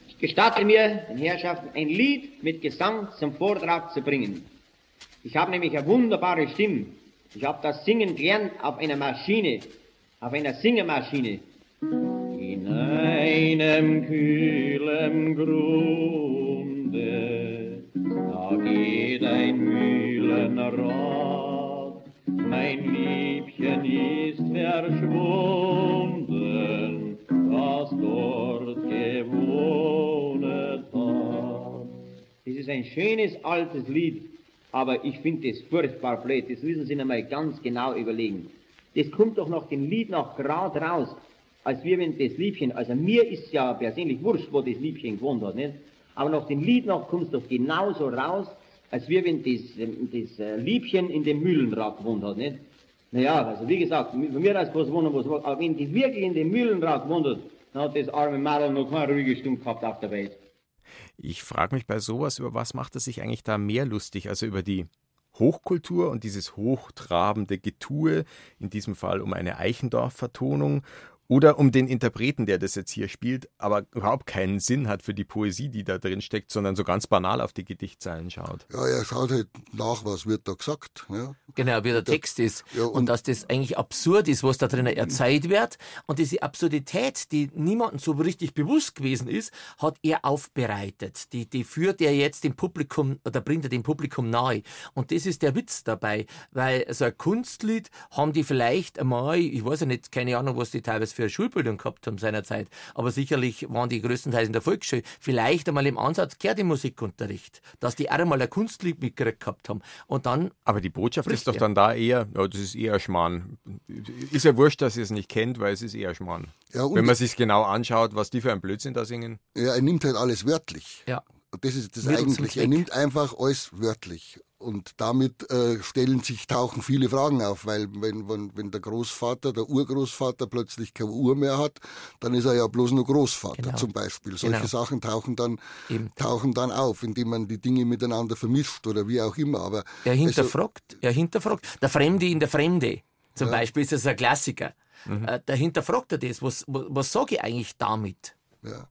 Ich gestatte mir, den Herrschaften, ein Lied mit Gesang zum Vortrag zu bringen. Ich habe nämlich eine wunderbare Stimme. Ich habe das Singen gelernt auf einer Maschine, auf einer Singemaschine. In einem kühlen Grunde, da geht ein Mühlenrad. Mein Liebchen ist verschwunden, was dort gewohnt hat. Das ist ein schönes altes Lied, aber ich finde es furchtbar blöd. Das müssen Sie einmal ganz genau überlegen. Das kommt doch nach dem Lied noch gerade raus, als wir, wenn das Liebchen, also mir ist ja persönlich wurscht, wo das Liebchen gewohnt hat, nicht? Aber nach dem Lied noch kommt es doch genauso raus, als wir, wenn das, ähm, das äh, Liebchen in dem Mühlenrad gewohnt hat, nicht? Naja, also wie gesagt, von mir aus was wohnen, was aber wenn die wirklich in dem Mühlenrad gewohnt hat, dann hat das arme Madel noch keine ruhige Stunde gehabt auf der Welt. Ich frage mich bei sowas, über was macht er sich eigentlich da mehr lustig? Also über die Hochkultur und dieses hochtrabende Getue, in diesem Fall um eine Eichendorff-Vertonung oder um den Interpreten, der das jetzt hier spielt, aber überhaupt keinen Sinn hat für die Poesie, die da drin steckt, sondern so ganz banal auf die Gedichtzeilen schaut. Ja, er schaut halt nach, was wird da gesagt. Ja. Genau, wie der Text ist. Ja, und, und, dass das eigentlich absurd ist, was da drin erzählt wird. Und diese Absurdität, die niemandem so richtig bewusst gewesen ist, hat er aufbereitet. Die, die führt er jetzt dem Publikum oder bringt er dem Publikum nahe. Und das ist der Witz dabei, weil so ein Kunstlied haben die vielleicht einmal, ich weiß ja nicht, keine Ahnung, was die teilweise für eine Schulbildung gehabt haben seinerzeit, aber sicherlich waren die größtenteils in der Volksschule, vielleicht einmal im Ansatz gehört im Musikunterricht, dass die auch einmal ein Kunstlied mitgekriegt gehabt haben. Und dann. Aber die Botschaft ist doch dann da eher, ja, das ist eher Schmarrn. Ist ja wurscht, dass ihr es nicht kennt, weil es ist eher Schmarrn. Ja, Wenn man sich genau anschaut, was die für ein Blödsinn da singen. Ja, er nimmt halt alles wörtlich. Ja. Und das ist das Mittel Eigentliche. Er nimmt einfach alles wörtlich. Und damit äh, stellen sich, tauchen viele Fragen auf, weil wenn, wenn, wenn der Großvater, der Urgroßvater plötzlich keine Uhr mehr hat, dann ist er ja bloß nur Großvater Genau. zum Beispiel. Solche Genau. Sachen tauchen dann, Eben. tauchen dann auf, indem man die Dinge miteinander vermischt oder wie auch immer. Aber Er also, hinterfragt, er hinterfragt. Der Fremde in der Fremde, zum Beispiel, ist das ein Klassiker. Mhm. Äh, da hinterfragt er das. Was, was, was sage ich eigentlich damit? ja.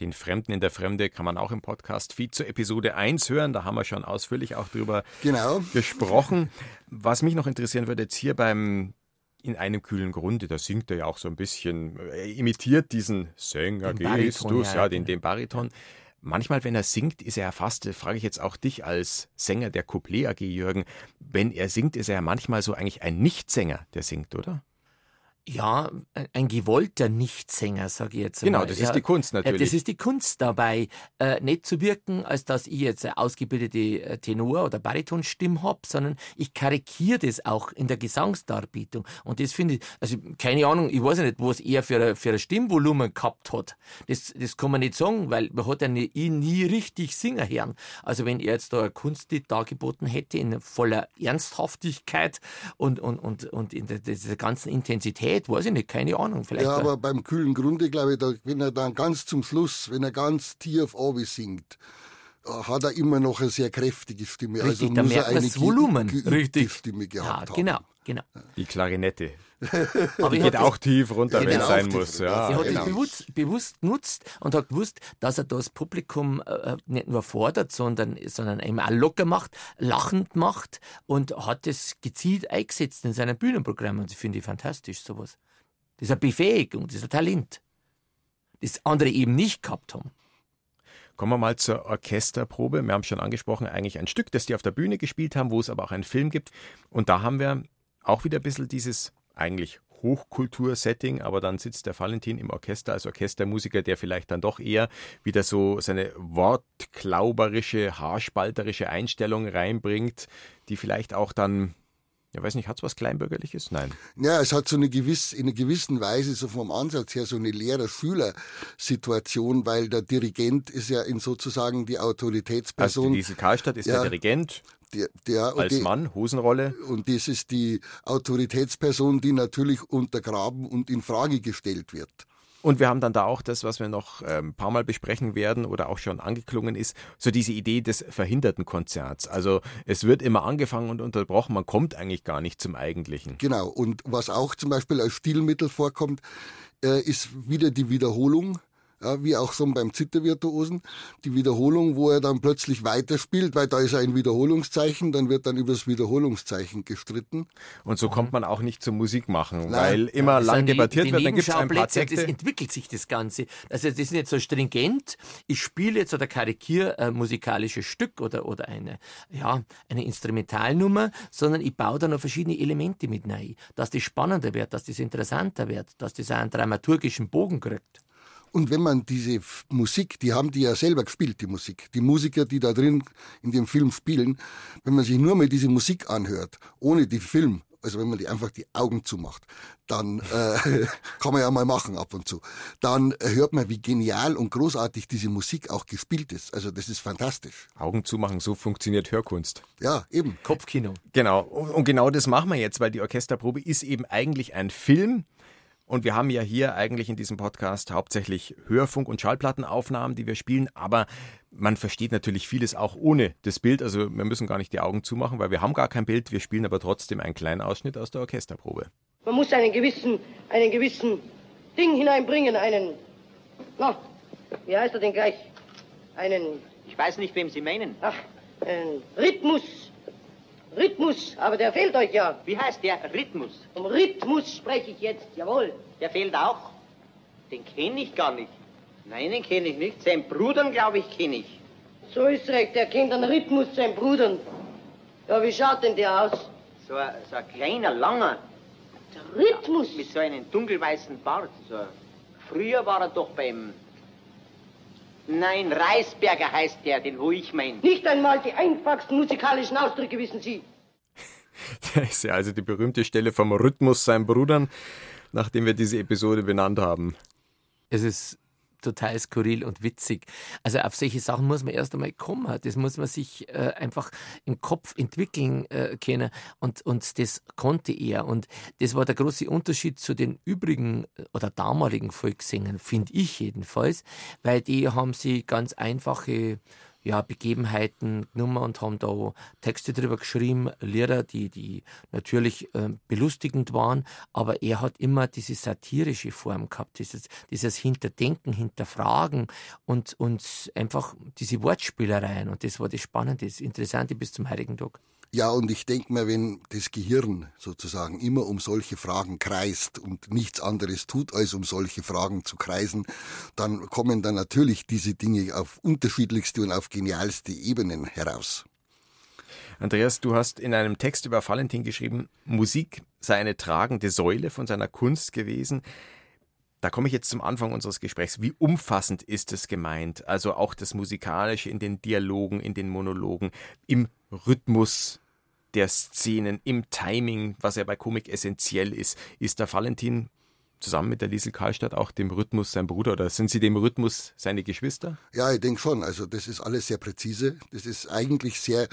Den Fremden in der Fremde kann man auch im Podcast Feed zur Episode 1 hören. Da haben wir schon ausführlich auch drüber Genau. gesprochen. Was mich noch interessieren würde, jetzt hier beim In einem kühlen Grunde, da singt er ja auch so ein bisschen, er imitiert diesen Sänger Den Bariton, Gestus, ja, den, genau. den Bariton. Manchmal, wenn er singt, ist er ja fast, das frage ich jetzt auch dich als Sänger der Couplet AG, Jürgen, wenn er singt, ist er ja manchmal so eigentlich ein Nichtsänger, der singt, oder? Ja, ein- gewollter Nichtsänger, sage ich jetzt Genau, einmal. das ja, ist die Kunst äh, natürlich. Das ist die Kunst dabei, äh, nicht zu wirken, als dass ich jetzt eine ausgebildete äh, Tenor- oder Baritonstimme hab, sondern ich karikiere das auch in der Gesangsdarbietung. Und das finde ich, also keine Ahnung, ich weiß ja nicht, was er für für ein Stimmvolumen gehabt hat. Das, das kann man nicht sagen, weil man hat ja nie, nie richtig singen hören. Also wenn er jetzt da ein Kunstlied dargeboten hätte in voller Ernsthaftigkeit und, und, und, und in der, dieser ganzen Intensität, weiß ich nicht, keine Ahnung. Vielleicht Ja, aber beim kühlen Grunde, glaube ich, da, wenn er dann ganz zum Schluss, wenn er ganz tief oben singt, äh, hat er immer noch eine sehr kräftige Stimme. Richtig, also da muss er merkt man eine das Volumen. Richtig. Stimme ja, gehabt haben. Genau. Die Klarinette. Aber Die ich geht auch tief runter, wenn es genau. sein muss. Ja, Er hat genau. das bewusst, bewusst genutzt und hat gewusst, dass er das Publikum äh, nicht nur fordert, sondern, sondern eben auch locker macht, lachend macht und hat das gezielt eingesetzt in seinem Bühnenprogramm. Und das finde ich fantastisch, sowas. Das ist eine Befähigung, das ist ein Talent, das andere eben nicht gehabt haben. Kommen wir mal zur Orchesterprobe. Wir haben schon angesprochen, eigentlich ein Stück, das die auf der Bühne gespielt haben, wo es aber auch einen Film gibt. Und da haben wir auch wieder ein bisschen dieses eigentlich Hochkultur-Setting, aber dann sitzt der Valentin im Orchester als Orchestermusiker, der vielleicht dann doch eher wieder so seine wortklauberische, haarspalterische Einstellung reinbringt, die vielleicht auch dann, ja weiß nicht, hat es was Kleinbürgerliches? Nein. Ja, es hat so eine gewiss, in einer gewissen Weise so vom Ansatz her so eine Lehrer-Schüler-Situation, weil der Dirigent ist ja in sozusagen die Also Autoritätsperson. diese Karlstadt ist Ja. der Dirigent der, der, als die, Mann, Hosenrolle. Und das ist die Autoritätsperson, die natürlich untergraben und in Frage gestellt wird. Und wir haben dann da auch das, was wir noch ähm, ein paar Mal besprechen werden oder auch schon angeklungen ist, so diese Idee des verhinderten Konzerts. Also es wird immer angefangen und unterbrochen, man kommt eigentlich gar nicht zum Eigentlichen. Genau. Und was auch zum Beispiel als Stilmittel vorkommt, äh, ist wieder die Wiederholung. Ja, wie auch so beim Zittervirtuosen, die Wiederholung, wo er dann plötzlich weiterspielt, weil da ist ein Wiederholungszeichen, dann wird dann über das Wiederholungszeichen gestritten. Und so kommt man auch nicht zum Musik machen, Nein. weil immer Das lang die- debattiert die wird, dann gibt es ein paar Nebenschauplätze, Das Texte. entwickelt sich das Ganze. Also das ist nicht so stringent. Ich spiele jetzt oder karikiere ein musikalisches Stück oder, oder eine, ja, eine Instrumentalnummer, sondern ich baue da noch verschiedene Elemente mit rein. Dass das spannender wird, dass das interessanter wird, dass das auch einen dramaturgischen Bogen kriegt. Und wenn man diese Musik, die haben die ja selber gespielt, die Musik, die Musiker, die da drin in dem Film spielen, wenn man sich nur mal diese Musik anhört, ohne die Film, also wenn man die einfach die Augen zumacht, dann äh, kann man ja mal machen ab und zu, dann hört man, wie genial und großartig diese Musik auch gespielt ist. Also das ist fantastisch. Augen zumachen, so funktioniert Hörkunst. Ja, eben. Kopfkino. Genau, und und genau das machen wir jetzt, weil die Orchesterprobe ist eben eigentlich ein Film. Und wir haben ja hier eigentlich in diesem Podcast hauptsächlich Hörfunk- und Schallplattenaufnahmen, die wir spielen, aber man versteht natürlich vieles auch ohne das Bild. Also wir müssen gar nicht die Augen zumachen, weil wir haben gar kein Bild. Wir spielen aber trotzdem einen kleinen Ausschnitt aus der Orchesterprobe. Man muss einen gewissen, einen gewissen Ding hineinbringen, einen, na, wie heißt er denn gleich? Einen, Ich weiß nicht, wem Sie meinen. ach, einen Rhythmus. Rhythmus, aber der fehlt euch ja. Wie heißt der Rhythmus? Um Rhythmus spreche ich jetzt, jawohl. Der fehlt auch. Den kenne ich gar nicht. Nein, den kenne ich nicht. Seinen Brudern, glaube ich, kenne ich. So ist recht, der kennt den Rhythmus seinen Brudern. Ja, wie schaut denn der aus? So ein, so ein kleiner, langer, Der Rhythmus? mit so einem dunkelweißen Bart. So. Früher war er doch beim... Nein, Reisberger heißt der, den wo ich meine. Nicht einmal die einfachsten musikalischen Ausdrücke wissen Sie. Das ist ja also die berühmte Stelle vom Rhythmus seinen Brudern, nachdem wir diese Episode benannt haben. Es ist total skurril und witzig. Also auf solche Sachen muss man erst einmal kommen. Das muss man sich äh, einfach im Kopf entwickeln äh, können. Und, und das konnte er. Und das war der große Unterschied zu den übrigen äh, oder damaligen Volkssängern, finde ich jedenfalls, weil die haben sie ganz einfache ja, Begebenheiten genommen und haben da Texte drüber geschrieben, Lieder, die, die natürlich äh, belustigend waren, aber er hat immer diese satirische Form gehabt, dieses, dieses Hinterdenken, Hinterfragen und, und einfach diese Wortspielereien und das war das Spannende, das Interessante bis zum heutigen Tag. Ja, und ich denke mir, wenn das Gehirn sozusagen immer um solche Fragen kreist und nichts anderes tut, als um solche Fragen zu kreisen, dann kommen dann natürlich diese Dinge auf unterschiedlichste und auf genialste Ebenen heraus. Andreas, du hast in einem Text über Valentin geschrieben, Musik sei eine tragende Säule von seiner Kunst gewesen. Da komme ich jetzt zum Anfang unseres Gesprächs. Wie umfassend ist es gemeint? Also auch das Musikalische in den Dialogen, in den Monologen, im Rhythmus der Szenen, im Timing, was ja bei Komik essentiell ist. Ist der Valentin zusammen mit der Liesel Karlstadt auch dem Rhythmus sein Bruder oder sind sie dem Rhythmus seine Geschwister? Ja, ich denke schon. Also das ist alles sehr präzise. Das ist eigentlich sehr,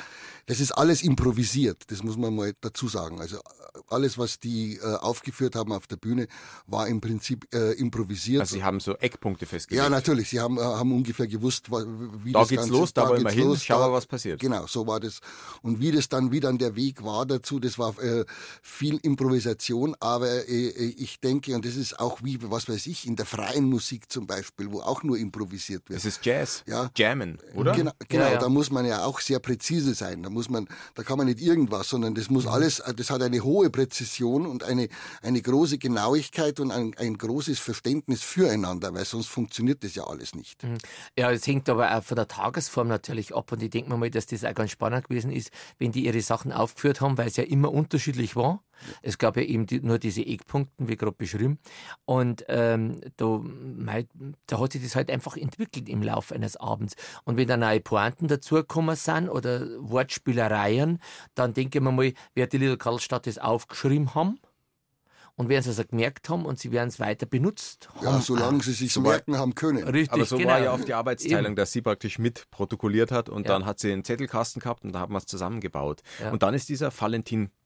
das ist alles improvisiert. Das muss man mal dazu sagen. Also alles, was die äh, aufgeführt haben auf der Bühne, war im Prinzip äh, improvisiert. Also sie haben so Eckpunkte festgelegt. Ja, natürlich. Sie haben, äh, haben ungefähr gewusst, wie da das geht's Ganze, los, da, da wollen wir hin, los, schauen da, wir, was passiert. Genau, so war das. Und wie das dann, wie dann der Weg war dazu, das war äh, viel Improvisation, aber äh, ich denke, und das ist auch wie, was weiß ich, in der freien Musik zum Beispiel, wo auch nur improvisiert wird. Das ist Jazz, ja. Jammen, oder? Genau, genau Ja, ja. da muss man ja auch sehr präzise sein. Da muss man, da kann man nicht irgendwas, sondern das muss alles, das hat eine hohe Präzision und eine, eine große Genauigkeit und ein, ein großes Verständnis füreinander, weil sonst funktioniert das ja alles nicht. Ja, es hängt aber auch von der Tagesform natürlich ab und ich denke mir mal, dass das auch ganz spannend gewesen ist, wenn die ihre Sachen aufgeführt haben, weil es ja immer unterschiedlich war. Es gab ja eben die, nur diese Eckpunkten, wie gerade beschrieben. Und ähm, da, da hat sich das halt einfach entwickelt im Laufe eines Abends. Und wenn da neue Pointen dazugekommen sind oder Wortspielereien, dann denke ich mir mal, wer die Little Karlstadt das aufgeschrieben haben und werden sie es gemerkt haben und sie werden es weiter benutzt Ja, haben. solange sie sich so merken haben können. Richtig, Aber so genau. war ja auch die Arbeitsteilung, Eben. dass sie praktisch mit protokolliert hat und Ja. dann hat sie einen Zettelkasten gehabt und da hat man es zusammengebaut. Ja. Und dann ist dieser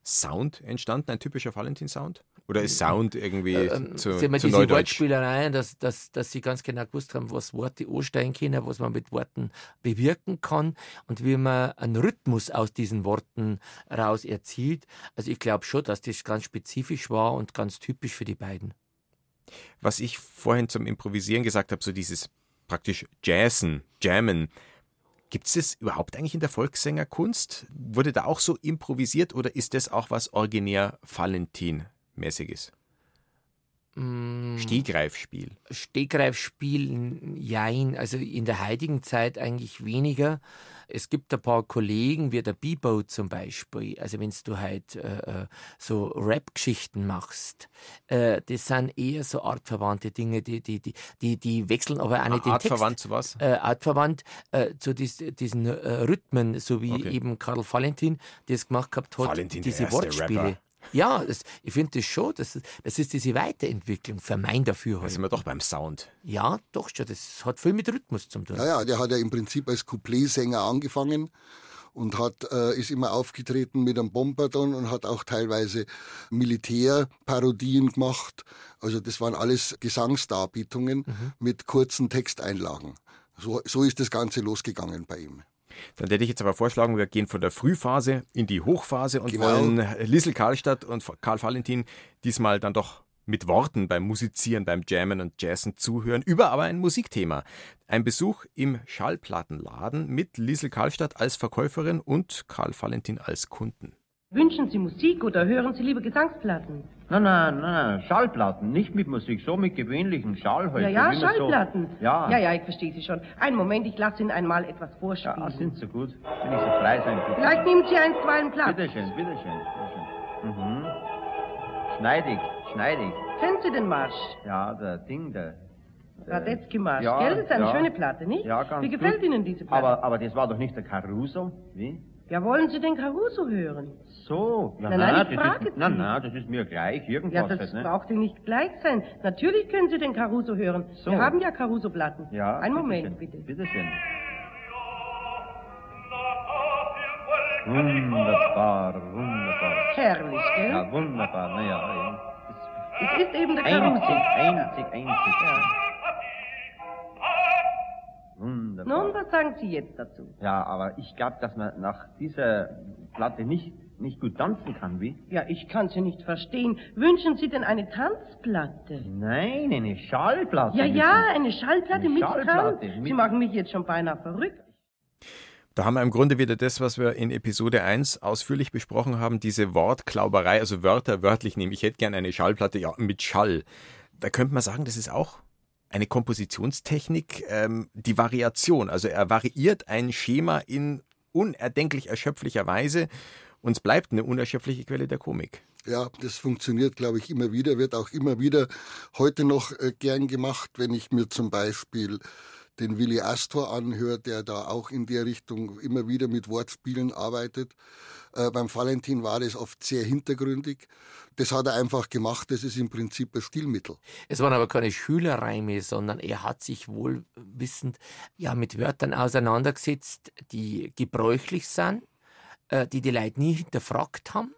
Valentin-Sound entstanden, ein typischer Valentin-Sound? Oder ist Sound irgendwie Ähm, zu, haben ja zu diese Neudeutsch? Wortspielereien, dass, dass, dass sie ganz genau gewusst haben, was Worte ansteigen können, was man mit Worten bewirken kann und wie man einen Rhythmus aus diesen Worten raus erzielt. Also ich glaube schon, dass das ganz spezifisch war und ganz typisch für die beiden. Was ich vorhin zum Improvisieren gesagt habe, so dieses praktisch Jazzen, Jammen. Gibt es das überhaupt eigentlich in der Volkssängerkunst? Wurde da auch so improvisiert oder ist das auch was originär Valentin-mäßiges? Mm, Stegreifspiel. Stegreifspiel, jein, also in der heutigen Zeit eigentlich weniger. Es gibt ein paar Kollegen, wie der Bibo zum Beispiel, also wenn du halt äh, so Rap-Geschichten machst, äh, das sind eher so artverwandte Dinge, die, die, die, die, die wechseln aber auch nicht den Text. Artverwandt zu was? Äh, artverwandt äh, zu dies, diesen äh, Rhythmen, so wie Okay. eben Karl Valentin das gemacht gehabt hat, Valentin, diese Wortspiele. Rapper. Ja, das, ich finde das schon, das, ist- das ist diese Weiterentwicklung für mein Da Dafürhalten. sind wir doch beim Sound. Ja, doch schon. Das hat viel mit Rhythmus zu tun. Ja, ja, der hat ja im Prinzip als Coupletsänger angefangen und hat, äh, ist immer aufgetreten mit einem Bombardon und hat auch teilweise Militärparodien gemacht. Also das waren alles Gesangsdarbietungen mit kurzen Texteinlagen. So, so ist das Ganze losgegangen bei ihm. Dann hätte ich jetzt aber vorschlagen, wir gehen von der Frühphase in die Hochphase und Genau. wollen Liesel Karlstadt und Karl Valentin diesmal dann doch mit Worten beim Musizieren, beim Jammen und Jazzen zuhören, über aber ein Musikthema. Ein Besuch im Schallplattenladen mit Liesel Karlstadt als Verkäuferin und Karl Valentin als Kunden. Wünschen Sie Musik oder hören Sie lieber Gesangsplatten? Nein, nein, nein, nein, Schallplatten, nicht mit Musik, so mit gewöhnlichen Schall halt. Ja, ja, Schallplatten. So, ja, ja, ja, ich verstehe Sie schon. Einen Moment, ich lasse Ihnen einmal etwas vorspielen. ja, sind so gut. Wenn ich so frei sein bitte. Vielleicht nehmen Sie einstweilen Platz. Bitteschön, bitteschön, bitteschön. Mhm. Schneidig, schneidig. Kennen Sie den Marsch? Ja, der Ding, der... der Radetzky-Marsch, ja, gell? Das ist eine ja. schöne Platte, nicht? Ja, ganz Wie gefällt gut. Ihnen diese Platte? Aber, aber das war doch nicht der Caruso, wie? Ja, wollen Sie den Caruso hören? So, ja, Nein, nein, na, ich das frage ist, na, na, das ist mir gleich, irgendwas Ja, das halt, ne? braucht Ihnen nicht gleich sein. Natürlich können Sie den Caruso hören. So. Wir haben ja Caruso-Platten. Ja, Einen bitte Moment, bitte. Bitte schön. Wunderbar, wunderbar. Herrlich, gell? Ja, wunderbar, naja. Es ist eben der Einzig, Caruso. einzig, einzig, ja. Wunderbar. Nun, was sagen Sie jetzt dazu? Ja, aber ich glaube, dass man nach dieser Platte nicht, nicht gut tanzen kann, wie? Ja, ich kann Sie nicht verstehen. Wünschen Sie denn eine Tanzplatte? Nein, eine Schallplatte. Ja, ja, eine Schallplatte Eine mit Schallplatte Tanz. mit- Sie machen mich jetzt schon beinahe verrückt. Da haben wir im Grunde wieder das, was wir in Episode 1 ausführlich besprochen haben, diese Wortklauberei, also Wörter wörtlich nehmen. Ich hätte gern eine Schallplatte, ja, mit Schall. Da könnte man sagen, das ist auch eine Kompositionstechnik, ähm, die Variation. Also er variiert ein Schema in unerdenklich erschöpflicher Weise und es bleibt eine unerschöpfliche Quelle der Komik. Ja, das funktioniert, glaube ich, immer wieder, wird auch immer wieder heute noch äh, gern gemacht, wenn ich mir zum Beispiel den Willi Astor anhöre, der da auch in der Richtung immer wieder mit Wortspielen arbeitet. Äh, beim Valentin war das oft sehr hintergründig. Das hat er einfach gemacht, das ist im Prinzip ein Stilmittel. Es waren aber keine Schülerreime, sondern er hat sich wohlwissend ja, mit Wörtern auseinandergesetzt, die gebräuchlich sind, äh, die die Leute nie hinterfragt haben.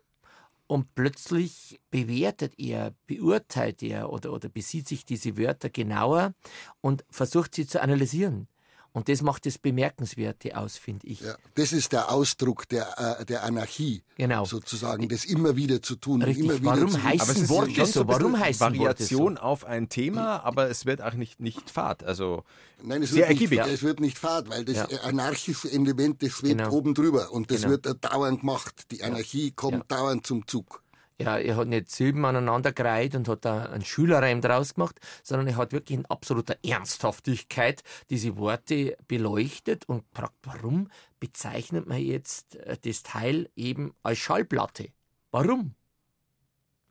Und plötzlich bewertet er, beurteilt er oder, oder besieht sich diese Wörter genauer und versucht sie zu analysieren. Und das macht das Bemerkenswerte aus, finde ich. Ja, das ist der Ausdruck der, äh, der Anarchie, Genau. sozusagen, das immer wieder zu tun. Richtig, immer wieder warum zu heißen Aber es ist Worte so? Warum heißen Worte Variation auf ein Thema, aber es wird auch nicht, nicht fad. Also Nein, es Sehr wird, nicht, ergiebig. es wird nicht fad, weil das Ja. anarchische Element, das schwebt Genau. oben drüber und das Genau. wird dauernd gemacht. Die Anarchie kommt dauernd zum Zug. Ja, er hat nicht Silben aneinander gereiht und hat da einen Schülerreim draus gemacht, sondern er hat wirklich in absoluter Ernsthaftigkeit diese Worte beleuchtet und fragt, warum bezeichnet man jetzt äh, das Teil eben als Schallplatte? Warum?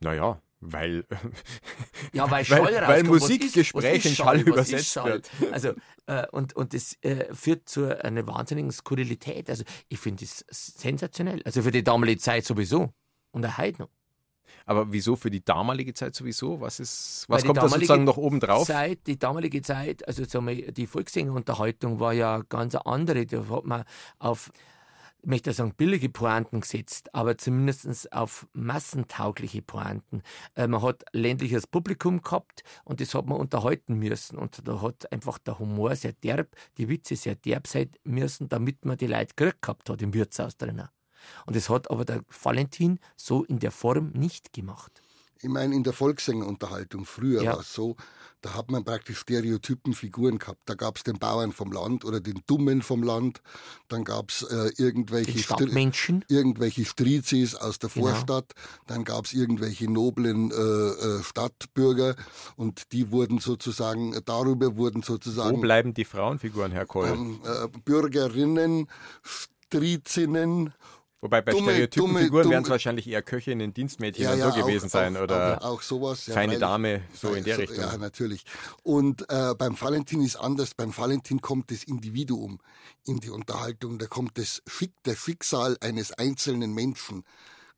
naja, weil Ja, weil Weil- Schall weil rauskommt. Was Musikgespräch ist- was ist in Schall Was übersetzt Schall? Also, äh, und, und das äh, führt zu einer wahnsinnigen Skurrilität. Also, ich finde das sensationell. Also, für die damalige Zeit sowieso. Und auch heute noch. Aber wieso für die damalige Zeit sowieso? Was ist, was kommt da sozusagen noch oben drauf? Zeit, die damalige Zeit, also die Volkssängerunterhaltung war ja ganz eine andere. Da hat man auf, ich möchte sagen, billige Pointen gesetzt, aber zumindest auf massentaugliche Pointen. Äh, man hat ländliches Publikum gehabt und das hat man unterhalten müssen. Und da hat einfach der Humor sehr derb, die Witze sehr derb sein müssen, damit man die Leute gekriegt gehabt hat im Wirtshaus drinnen. Und das hat aber der Valentin so in der Form nicht gemacht. Ich meine, in der Volkssängerunterhaltung früher Ja. war es so, da hat man praktisch Stereotypen Figuren gehabt. Da gab es den Bauern vom Land oder den Dummen vom Land. Dann gab es äh, irgendwelche, Stadtmenschen. irgendwelche Strizis aus der Genau. Vorstadt. Dann gab es irgendwelche noblen äh, äh, Stadtbürger und die wurden sozusagen, darüber wurden Wo sozusagen bleiben die Frauenfiguren, Herr Kohl? ähm, äh, Bürgerinnen, Strizinnen, Wobei bei dumme- Stereotypen dumme- Figuren werden es wahrscheinlich ehr Köchinnen, Dienstmädchen Ja, ja, so gewesen auch, sein oder auch, auch sowas. Ja, feine. Dame, so in der So, Richtung. Ja, natürlich. Und äh, beim Valentin ist anders. Beim Valentin kommt das Individuum in die Unterhaltung. Da kommt das, Schick, das Schicksal eines einzelnen Menschen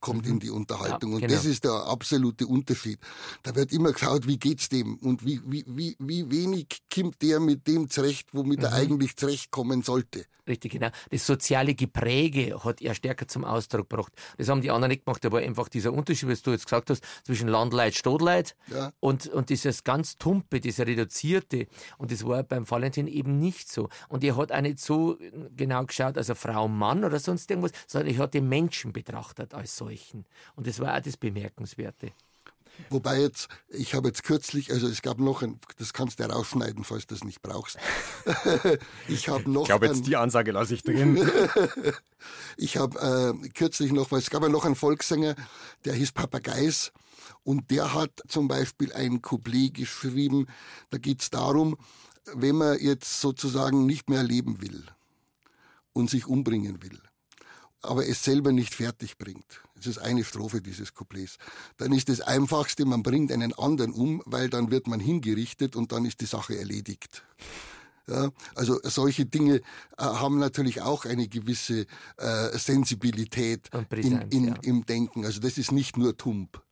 kommt in die Unterhaltung. Ja, und genau. das ist der absolute Unterschied. Da wird immer geschaut, wie geht's dem und wie, wie, wie, wie wenig kommt der mit dem zurecht, womit Mhm. er eigentlich zurechtkommen sollte. Richtig, genau. Das soziale Gepräge hat er stärker zum Ausdruck gebracht. Das haben die anderen nicht gemacht. Da war einfach dieser Unterschied, was du jetzt gesagt hast, zwischen Landleit, Stadleit Ja. und, und dieses ganz Tumpe, diese Reduzierte. Und das war beim Valentin eben nicht so. Und er hat auch nicht so genau geschaut, also Frau, Mann oder sonst irgendwas, sondern er hat den Menschen betrachtet als solchen. Und das war auch das Bemerkenswerte. Wobei jetzt, ich habe jetzt kürzlich, also es gab noch ein, das kannst du rausschneiden, falls du das nicht brauchst. ich habe noch Ich glaube, ein, jetzt die Ansage lasse ich drin. Ich habe äh, kürzlich noch, weil es gab ja noch einen Volkssänger, der hieß Papageis und der hat zum Beispiel ein Couplet geschrieben, da geht es darum, wenn man jetzt sozusagen nicht mehr leben will und sich umbringen will, aber es selber nicht fertig bringt. Das ist eine Strophe dieses Couplets. Dann ist das Einfachste, man bringt einen anderen um, weil dann wird man hingerichtet und dann ist die Sache erledigt. Ja, also solche Dinge äh, haben natürlich auch eine gewisse äh, Sensibilität Präsenz, in, in, ja. im Denken. Also das ist nicht nur Tump.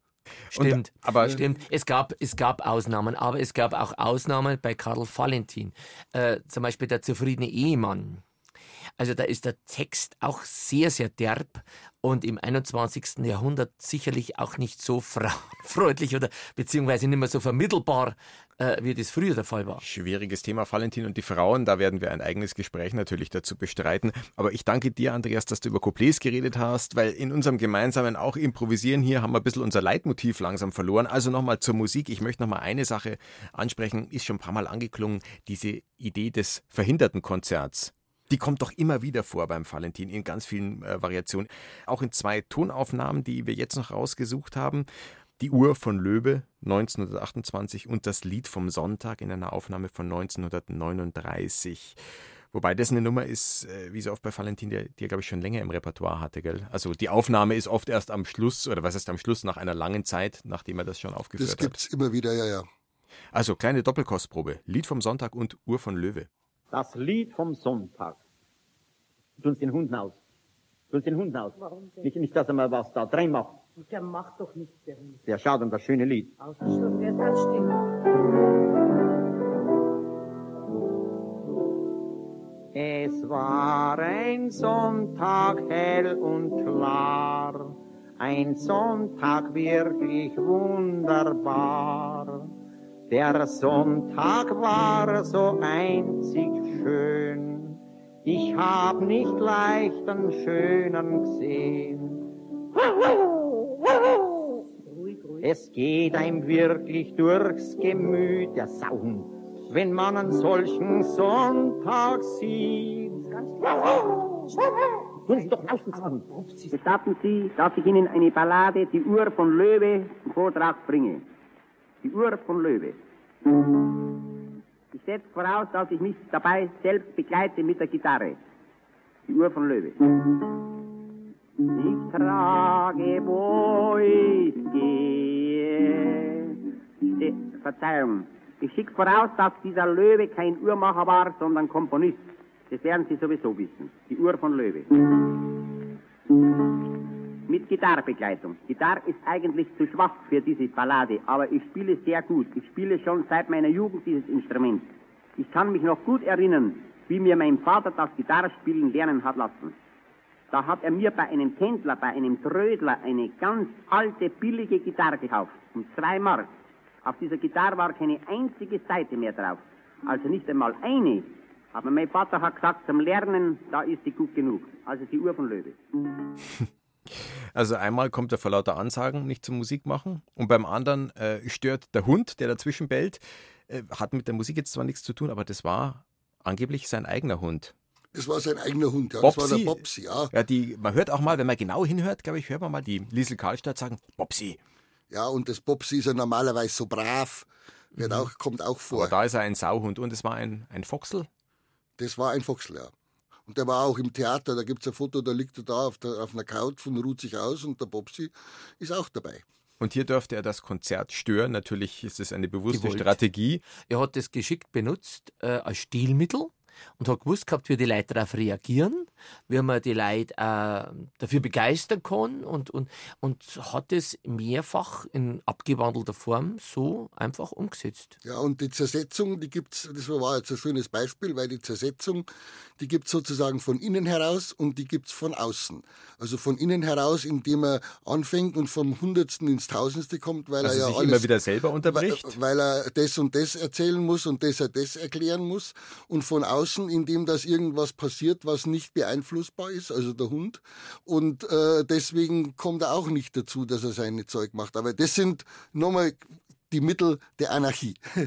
Stimmt, aber- stimmt. Es gab, es gab Ausnahmen, aber es gab auch Ausnahmen bei Karl Valentin. Äh, zum Beispiel der zufriedene Ehemann. Also da ist der Text auch sehr, sehr derb und im 21. Jahrhundert sicherlich auch nicht so frauenfreundlich oder beziehungsweise nicht mehr so vermittelbar, äh, wie das früher der Fall war. Schwieriges Thema, Valentin und die Frauen. Da werden wir ein eigenes Gespräch natürlich dazu bestreiten. Aber ich danke dir, Andreas, dass du über Couplets geredet hast, weil in unserem gemeinsamen auch Improvisieren hier haben wir ein bisschen unser Leitmotiv langsam verloren. Also nochmal zur Musik. Ich möchte nochmal eine Sache ansprechen, ist schon ein paar Mal angeklungen, diese Idee des Verhindertenkonzerts. Die kommt doch immer wieder vor beim Valentin in ganz vielen äh, Variationen. Auch in zwei Tonaufnahmen, die wir jetzt noch rausgesucht haben. Die Uhr von Löwe 1928 und das Lied vom Sonntag in einer Aufnahme von 1939. Wobei das eine Nummer ist, äh, wie so oft bei Valentin, die, die er, glaube ich, schon länger im Repertoire hatte, gell? Also die Aufnahme ist oft erst am Schluss, oder was heißt am Schluss, nach einer langen Zeit, nachdem er das schon aufgeführt Das hat. gibt's immer wieder, ja, ja. Also kleine Doppelkostprobe. Lied vom Sonntag und Uhr von Löwe. Das Lied vom Sonntag. Tu uns den Hunden aus. Tu uns den Hunden aus. Warum denn? Nicht, nicht, dass er mal was da drin macht. Der macht doch nichts, der Hund. Der schaut um das schöne Lied. Ausgeschlossen, der ist ganz still. Es war ein Sonntag hell und klar, ein Sonntag wirklich wunderbar. Der Sonntag war so einzig schön, ich hab nicht leicht einen schönen gesehen. Es geht einem wirklich durchs Gemüt, der Sauhund, wenn man einen solchen Sonntag sieht. Tun Sie doch draußen sagen. Gestatten Sie, dass ich Ihnen eine Ballade, die Uhr von Löwe, zum Vortrag bringe. Die Uhr von Löwe. Ich setze voraus, dass ich mich dabei selbst begleite mit der Gitarre. Die Uhr von Löwe. Ich trage, wo ich gehe. Verzeihung. Ich schicke voraus, dass dieser Löwe kein Uhrmacher war, sondern Komponist. Das werden Sie sowieso wissen. Die Uhr von Löwe. Mit Gitarrebegleitung. Gitarre ist eigentlich zu schwach für diese Ballade, aber ich spiele sehr gut. Ich spiele schon seit meiner Jugend dieses Instrument. Ich kann mich noch gut erinnern, wie mir mein Vater das Gitarrespielen lernen hat lassen. Da hat er mir bei einem Tändler, bei einem Trödler eine ganz alte, billige Gitarre gekauft. Um zwei Mark. Auf dieser Gitarre war keine einzige Seite mehr drauf. Also nicht einmal eine. Aber mein Vater hat gesagt, zum Lernen, da ist sie gut genug. Also die Uhr von Löwe. Also einmal kommt er vor lauter Ansagen nicht zum Musik machen und beim anderen äh, stört der Hund, der dazwischen bellt. Äh, hat mit der Musik jetzt zwar nichts zu tun, aber das war angeblich sein eigener Hund. Das war sein eigener Hund, ja. Das war der Bobsi, ja. Ja, die, man hört auch mal, wenn man genau hinhört, glaube ich, hört man mal die Liesel Karlstadt sagen, Bobsi. Ja, und das Bobsi ist ja normalerweise so brav. Wird Mhm. auch, kommt auch vor. Aber da ist er ein Sauhund und es war ein, ein Foxel. Das war ein Foxel, ja. Und der war auch im Theater, da gibt es ein Foto, da liegt er da auf, der, auf einer Couch und ruht sich aus und der Bobsi ist auch dabei. Und hier dürfte er das Konzert stören. Natürlich ist es eine bewusste Gewollt. Strategie. Er hat das geschickt benutzt äh, als Stilmittel und hat gewusst gehabt, wie die Leute darauf reagieren, wie man die Leute äh, dafür begeistern kann und, und, und hat es mehrfach in abgewandelter Form so einfach umgesetzt. Ja, und die Zersetzung, die gibt's, das war jetzt ein schönes Beispiel, weil die Zersetzung, die gibt's sozusagen von innen heraus und die gibt's von außen. Also von innen heraus, indem er anfängt und vom Hundertsten ins Tausendste kommt, weil Also er ja sich alles, immer wieder selber weil, unterbricht. weil er das und das erzählen muss und das er das erklären muss. Und von außen, indem das irgendwas passiert, was nicht beeinflussbar ist, also der Hund. Und äh, deswegen kommt er auch nicht dazu, dass er seine Zeug macht. Aber das sind nochmal die Mittel der Anarchie.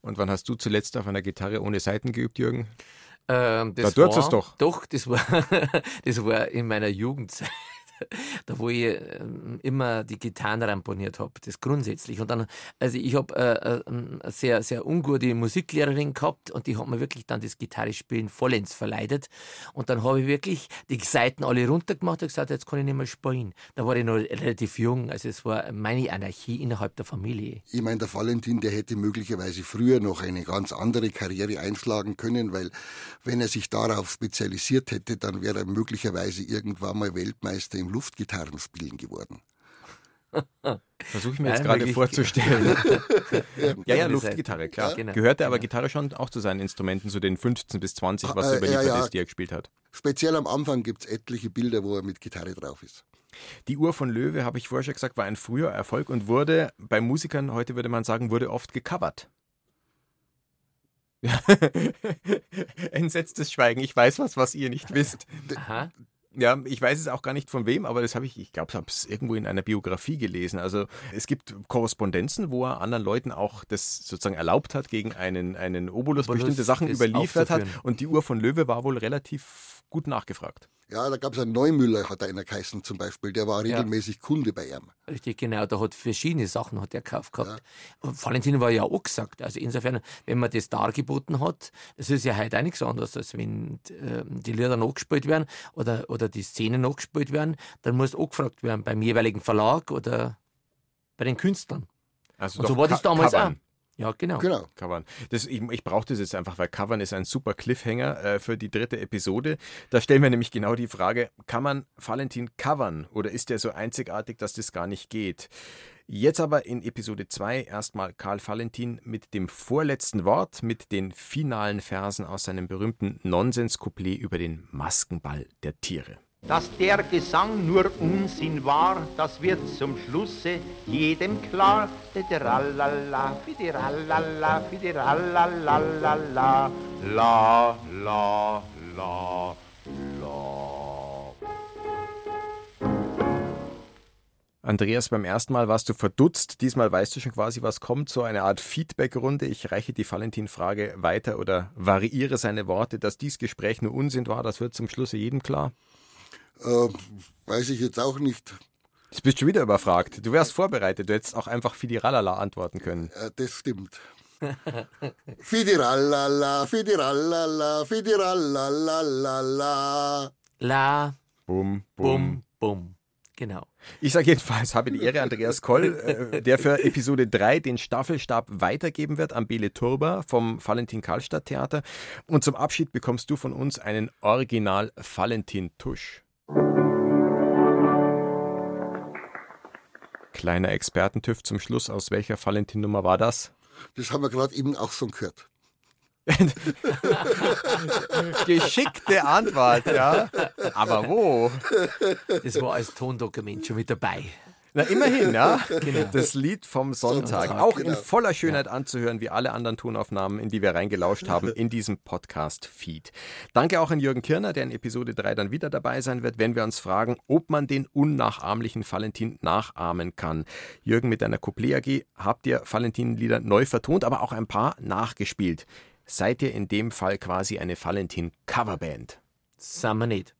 Und wann hast du zuletzt auf einer Gitarre ohne Saiten geübt, Jürgen? Ähm, das Da war, es doch. Doch, das war, das war in meiner Jugendzeit. da wo ich äh, immer die Gitarren ramponiert habe, das grundsätzlich. Und dann, also ich habe äh, äh, eine sehr, sehr ungute Musiklehrerin gehabt und die hat mir wirklich dann das Gitarrespielen vollends verleidet. Und dann habe ich wirklich die Seiten alle runtergemacht und gesagt, jetzt kann ich nicht mehr spielen. Da war ich noch relativ jung, also es war meine Anarchie innerhalb der Familie. Ich meine, der Valentin, der hätte möglicherweise früher noch eine ganz andere Karriere einschlagen können, weil wenn er sich darauf spezialisiert hätte, dann wäre er möglicherweise irgendwann mal Weltmeister im Luftgitarrenspielen geworden. Versuche ich mir jetzt gerade vorzustellen. ja, ja, Luftgitarre, klar. Ja, genau. Gehörte aber Gitarre schon auch zu seinen Instrumenten, zu den 15 bis 20, was äh, überliefert ja, ja. ist, die er gespielt hat? Speziell am Anfang gibt es etliche Bilder, wo er mit Gitarre drauf ist. Die Uhr von Löwe, habe ich vorher schon gesagt, war ein früher Erfolg und wurde bei Musikern, heute würde man sagen, wurde oft gecovert. Entsetztes Schweigen. Ich weiß was, was ihr nicht wisst. Aha. Ja, ich weiß es auch gar nicht von wem, aber das habe ich, ich glaube, ich habe es irgendwo in einer Biografie gelesen. Also es gibt Korrespondenzen, wo er anderen Leuten auch das sozusagen erlaubt hat, gegen einen, einen Obolus, Obolus bestimmte Sachen überliefert hat. Und die Uhr von Löwe war wohl relativ gut nachgefragt. Ja, da gab es einen Neumüller, hat einer geheißen zum Beispiel, der war regelmäßig ja. Kunde bei ihm. Richtig, genau, da hat verschiedene Sachen hat er gekauft gehabt. Ja. Valentin war ja auch gesagt, also insofern, wenn man das dargeboten hat, das ist ja heute auch nichts anderes, als wenn äh, die Lieder nachgespielt werden oder, oder die Szenen nachgespielt werden, dann muss auch gefragt werden beim jeweiligen Verlag oder bei den Künstlern. Also Und so war das damals covern. auch. Ja, genau. genau. Covern. Das, ich, ich brauche das jetzt einfach, weil Covern ist ein super Cliffhanger äh, für die dritte Episode. Da stellen wir nämlich genau die Frage, kann man Valentin covern oder ist der so einzigartig, dass das gar nicht geht? Jetzt aber in Episode 2 erstmal Karl Valentin mit dem vorletzten Wort, mit den finalen Versen aus seinem berühmten Nonsens-Couplet über den Maskenball der Tiere. Dass der Gesang nur Unsinn war, das wird zum Schlusse jedem klar. Fidirallala, fidirallala, fidirallala, la, la, la, la. Andreas, beim ersten Mal warst du verdutzt. Diesmal weißt du schon quasi, was kommt. So eine Art Feedback-Runde. Ich reiche die Valentin-Frage weiter oder variiere seine Worte. Dass dies Gespräch nur Unsinn war, das wird zum Schluss jedem klar. Äh, weiß ich jetzt auch nicht. Jetzt bist du wieder überfragt. Du wärst vorbereitet. Du hättest auch einfach Fidiralala antworten können. Äh, das stimmt. Fidiralala, Fidiralala, Fidiralala. La. Bum, bum, bum. Genau. Ich sage jedenfalls, habe die Ehre, Andreas Koll, äh, der für Episode 3 den Staffelstab weitergeben wird am Bele Turba vom Valentin Karlstadt Theater. Und zum Abschied bekommst du von uns einen Original Valentin Tusch. Kleiner Expertentüff zum Schluss. Aus welcher Valentin-Nummer war das? Das haben wir gerade eben auch schon gehört. Geschickte Antwort, ja. Aber wo? Das war als Tondokument schon mit dabei. Na, immerhin, ja. Genau. Das Lied vom Sonntag. Sonntag auch genau. in voller Schönheit ja. anzuhören, wie alle anderen Tonaufnahmen, in die wir reingelauscht haben, in diesem Podcast-Feed. Danke auch an Jürgen Kirner, der in Episode 3 dann wieder dabei sein wird, wenn wir uns fragen, ob man den unnachahmlichen Valentin nachahmen kann. Jürgen, mit deiner Couplet AG habt ihr Valentin-Lieder neu vertont, aber auch ein paar nachgespielt. Seid ihr in dem Fall quasi eine Valentin-Coverband? Sind wir nicht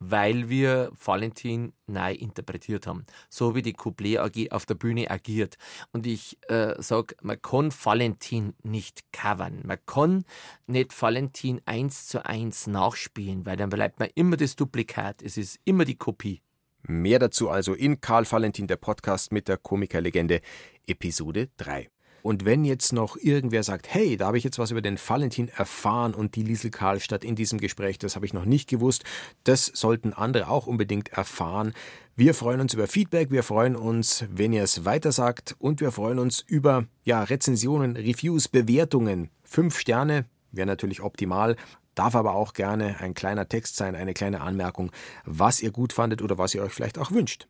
weil wir Valentin neu interpretiert haben. So wie die Couplet AG auf der Bühne agiert. Und ich äh, sage, man kann Valentin nicht covern. Man kann nicht Valentin eins zu eins nachspielen, weil dann bleibt man immer das Duplikat. Es ist immer die Kopie. Mehr dazu also in Karl Valentin, der Podcast mit der Komikerlegende, Episode 3. Und wenn jetzt noch irgendwer sagt, hey, da habe ich jetzt was über den Valentin erfahren und die Liesel Karlstadt in diesem Gespräch, das habe ich noch nicht gewusst, das sollten andere auch unbedingt erfahren. Wir freuen uns über Feedback, wir freuen uns, wenn ihr es weitersagt und wir freuen uns über ja, Rezensionen, Reviews, Bewertungen. Fünf Sterne wäre natürlich optimal, darf aber auch gerne ein kleiner Text sein, eine kleine Anmerkung, was ihr gut fandet oder was ihr euch vielleicht auch wünscht.